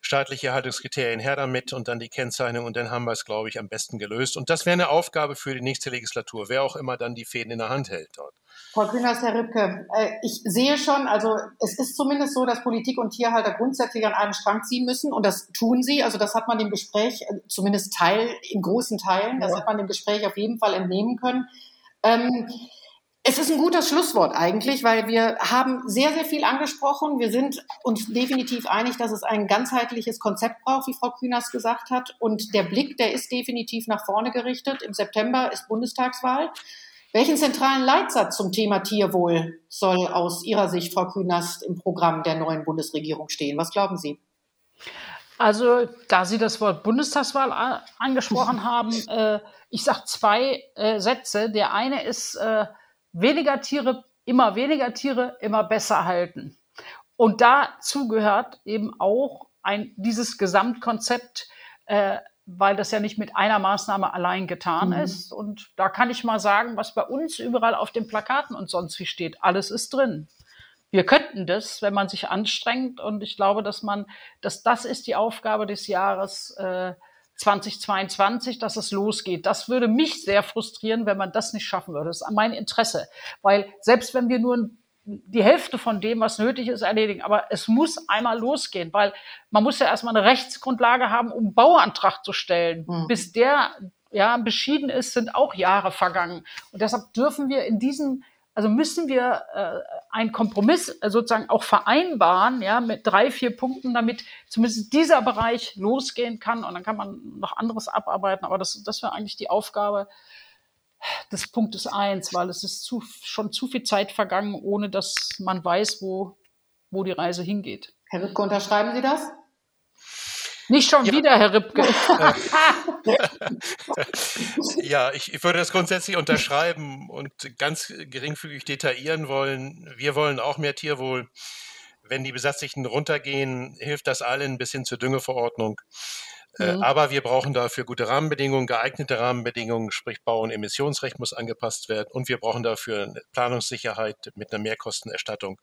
S4: Staatliche Haltungskriterien her damit und dann die Kennzeichnung und dann haben wir es, glaube ich, am besten gelöst. Und das wäre eine Aufgabe für die nächste Legislatur, wer auch immer dann die Fäden in der Hand hält dort.
S2: Frau Kühners, Herr Rübke, äh, ich sehe schon, also es ist zumindest so, dass Politik und Tierhalter grundsätzlich an einem Strang ziehen müssen und das tun sie. Also das hat man dem Gespräch, äh, zumindest Teil, in großen Teilen, das ja. hat man dem Gespräch auf jeden Fall entnehmen können. Ähm, es ist ein gutes Schlusswort eigentlich, weil wir haben sehr, sehr viel angesprochen. Wir sind uns definitiv einig, dass es ein ganzheitliches Konzept braucht, wie Frau Kühners gesagt hat. Und der Blick, der ist definitiv nach vorne gerichtet. Im September ist Bundestagswahl. Welchen zentralen Leitsatz zum Thema Tierwohl soll aus Ihrer Sicht, Frau Künast, im Programm der neuen Bundesregierung stehen? Was glauben Sie?
S3: Also, da Sie das Wort Bundestagswahl angesprochen haben, äh, ich sage zwei äh, Sätze. Der eine ist, äh, weniger Tiere, immer weniger Tiere, immer besser halten. Und dazu gehört eben auch ein, dieses Gesamtkonzept, äh, weil das ja nicht mit einer Maßnahme allein getan mhm. ist. Und da kann ich mal sagen, was bei uns überall auf den Plakaten und sonst wie steht, alles ist drin. Wir könnten das, wenn man sich anstrengt. Und ich glaube, dass man, dass das ist die Aufgabe des Jahres äh, 2022, dass es losgeht. Das würde mich sehr frustrieren, wenn man das nicht schaffen würde. Das ist mein Interesse. Weil selbst wenn wir nur die Hälfte von dem, was nötig ist, erledigen. Aber es muss einmal losgehen, weil man muss ja erstmal eine Rechtsgrundlage haben, um einen Bauantrag zu stellen. Mhm. Bis der ja beschieden ist, sind auch Jahre vergangen. Und deshalb dürfen wir in diesem also müssen wir äh, einen Kompromiss äh, sozusagen auch vereinbaren, ja, mit drei, vier Punkten, damit zumindest dieser Bereich losgehen kann. Und dann kann man noch anderes abarbeiten. Aber das, das wäre eigentlich die Aufgabe des Punktes eins, weil es ist zu, schon zu viel Zeit vergangen, ohne dass man weiß, wo, wo die Reise hingeht.
S2: Herr Rübke, unterschreiben Sie das?
S3: Nicht schon ja. wieder, Herr Ripke.
S4: ja, ich, ich, würde das grundsätzlich unterschreiben und ganz geringfügig detaillieren wollen. Wir wollen auch mehr Tierwohl. Wenn die Besatzlichen runtergehen, hilft das allen bis hin zur Düngeverordnung. Äh, mhm. Aber wir brauchen dafür gute Rahmenbedingungen, geeignete Rahmenbedingungen, sprich Bau- und Emissionsrecht muss angepasst werden und wir brauchen dafür Planungssicherheit mit einer Mehrkostenerstattung.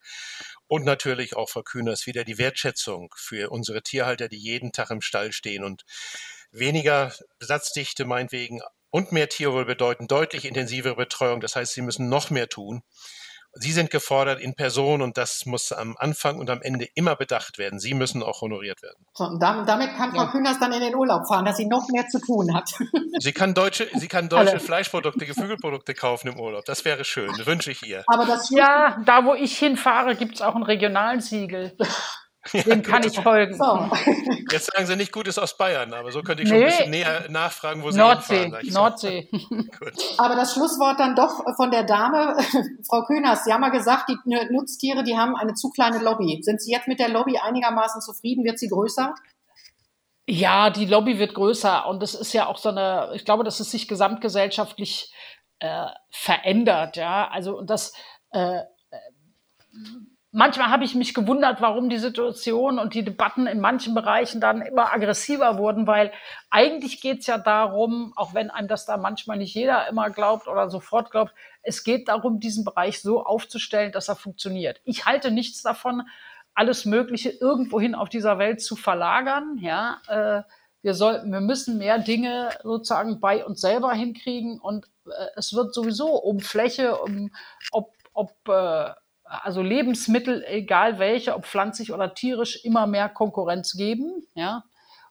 S4: Und natürlich auch, Frau Kühners, wieder die Wertschätzung für unsere Tierhalter, die jeden Tag im Stall stehen und weniger Besatzdichte meinetwegen und mehr Tierwohl bedeuten deutlich intensivere Betreuung. Das heißt, sie müssen noch mehr tun. Sie sind gefordert in Person und das muss am Anfang und am Ende immer bedacht werden. Sie müssen auch honoriert werden.
S2: So, und damit kann Frau ja. Kühners dann in den Urlaub fahren, dass sie noch mehr zu tun hat.
S4: Sie kann deutsche, sie kann deutsche Fleischprodukte, Geflügelprodukte kaufen im Urlaub. Das wäre schön. Das wünsche ich ihr.
S3: Aber das ja, da wo ich hinfahre, gibt es auch einen regionalen Siegel. Dem kann ich folgen. So.
S4: Jetzt sagen Sie nicht Gutes aus Bayern, aber so könnte ich schon nee. ein bisschen näher nachfragen, wo Sie
S3: Nordsee,
S4: hinfahren.
S3: Nordsee.
S2: aber das Schlusswort dann doch von der Dame, Frau Kühners. Sie haben mal gesagt, die Nutztiere, die haben eine zu kleine Lobby. Sind Sie jetzt mit der Lobby einigermaßen zufrieden? Wird sie größer?
S3: Ja, die Lobby wird größer und es ist ja auch so eine, ich glaube, dass es sich gesamtgesellschaftlich äh, verändert, ja. Also und das äh, manchmal habe ich mich gewundert, warum die Situation und die Debatten in manchen Bereichen dann immer aggressiver wurden, weil eigentlich geht es ja darum, auch wenn einem das da manchmal nicht jeder immer glaubt oder sofort glaubt, es geht darum, diesen Bereich so aufzustellen, dass er funktioniert. Ich halte nichts davon, alles Mögliche irgendwohin auf dieser Welt zu verlagern. Ja, äh, wir sollten, wir müssen mehr Dinge sozusagen bei uns selber hinkriegen und äh, es wird sowieso um Fläche, um ob, ob äh, also Lebensmittel, egal welche, ob pflanzlich oder tierisch, immer mehr Konkurrenz geben. Ja?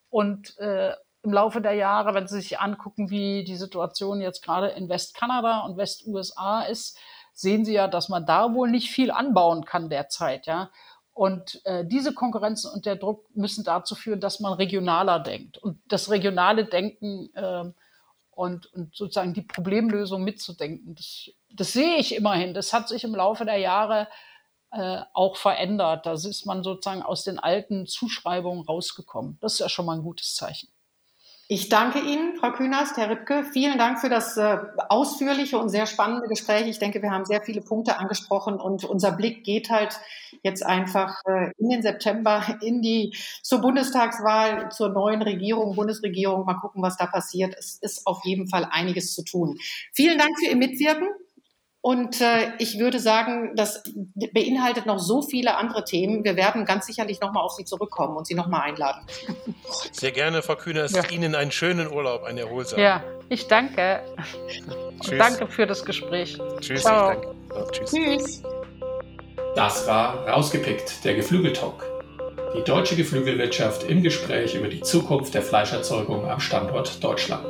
S3: Und äh, im Laufe der Jahre, wenn Sie sich angucken, wie die Situation jetzt gerade in Westkanada und West-USA ist, sehen Sie ja, dass man da wohl nicht viel anbauen kann derzeit. Ja? Und äh, diese Konkurrenzen und der Druck müssen dazu führen, dass man regionaler denkt. Und das regionale Denken äh, und, und sozusagen die Problemlösung mitzudenken, das das sehe ich immerhin. Das hat sich im Laufe der Jahre äh, auch verändert. Da ist man sozusagen aus den alten Zuschreibungen rausgekommen. Das ist ja schon mal ein gutes Zeichen.
S2: Ich danke Ihnen, Frau Künast, Herr Rippke. Vielen Dank für das äh, ausführliche und sehr spannende Gespräch. Ich denke, wir haben sehr viele Punkte angesprochen und unser Blick geht halt jetzt einfach äh, in den September in die zur Bundestagswahl, zur neuen Regierung, Bundesregierung. Mal gucken, was da passiert. Es ist auf jeden Fall einiges zu tun. Vielen Dank für Ihr Mitwirken. Und äh, ich würde sagen, das beinhaltet noch so viele andere Themen. Wir werden ganz sicherlich nochmal auf Sie zurückkommen und Sie nochmal einladen.
S4: Sehr gerne, Frau Kühner. Ja. Ihnen einen schönen Urlaub, einen erholsamen.
S3: Ja, ich danke. Tschüss. Danke für das Gespräch.
S4: Tschüss. Ciao. Ich danke. Oh, tschüss. tschüss.
S1: Das war Rausgepickt, der Geflügeltalk. Die deutsche Geflügelwirtschaft im Gespräch über die Zukunft der Fleischerzeugung am Standort Deutschland.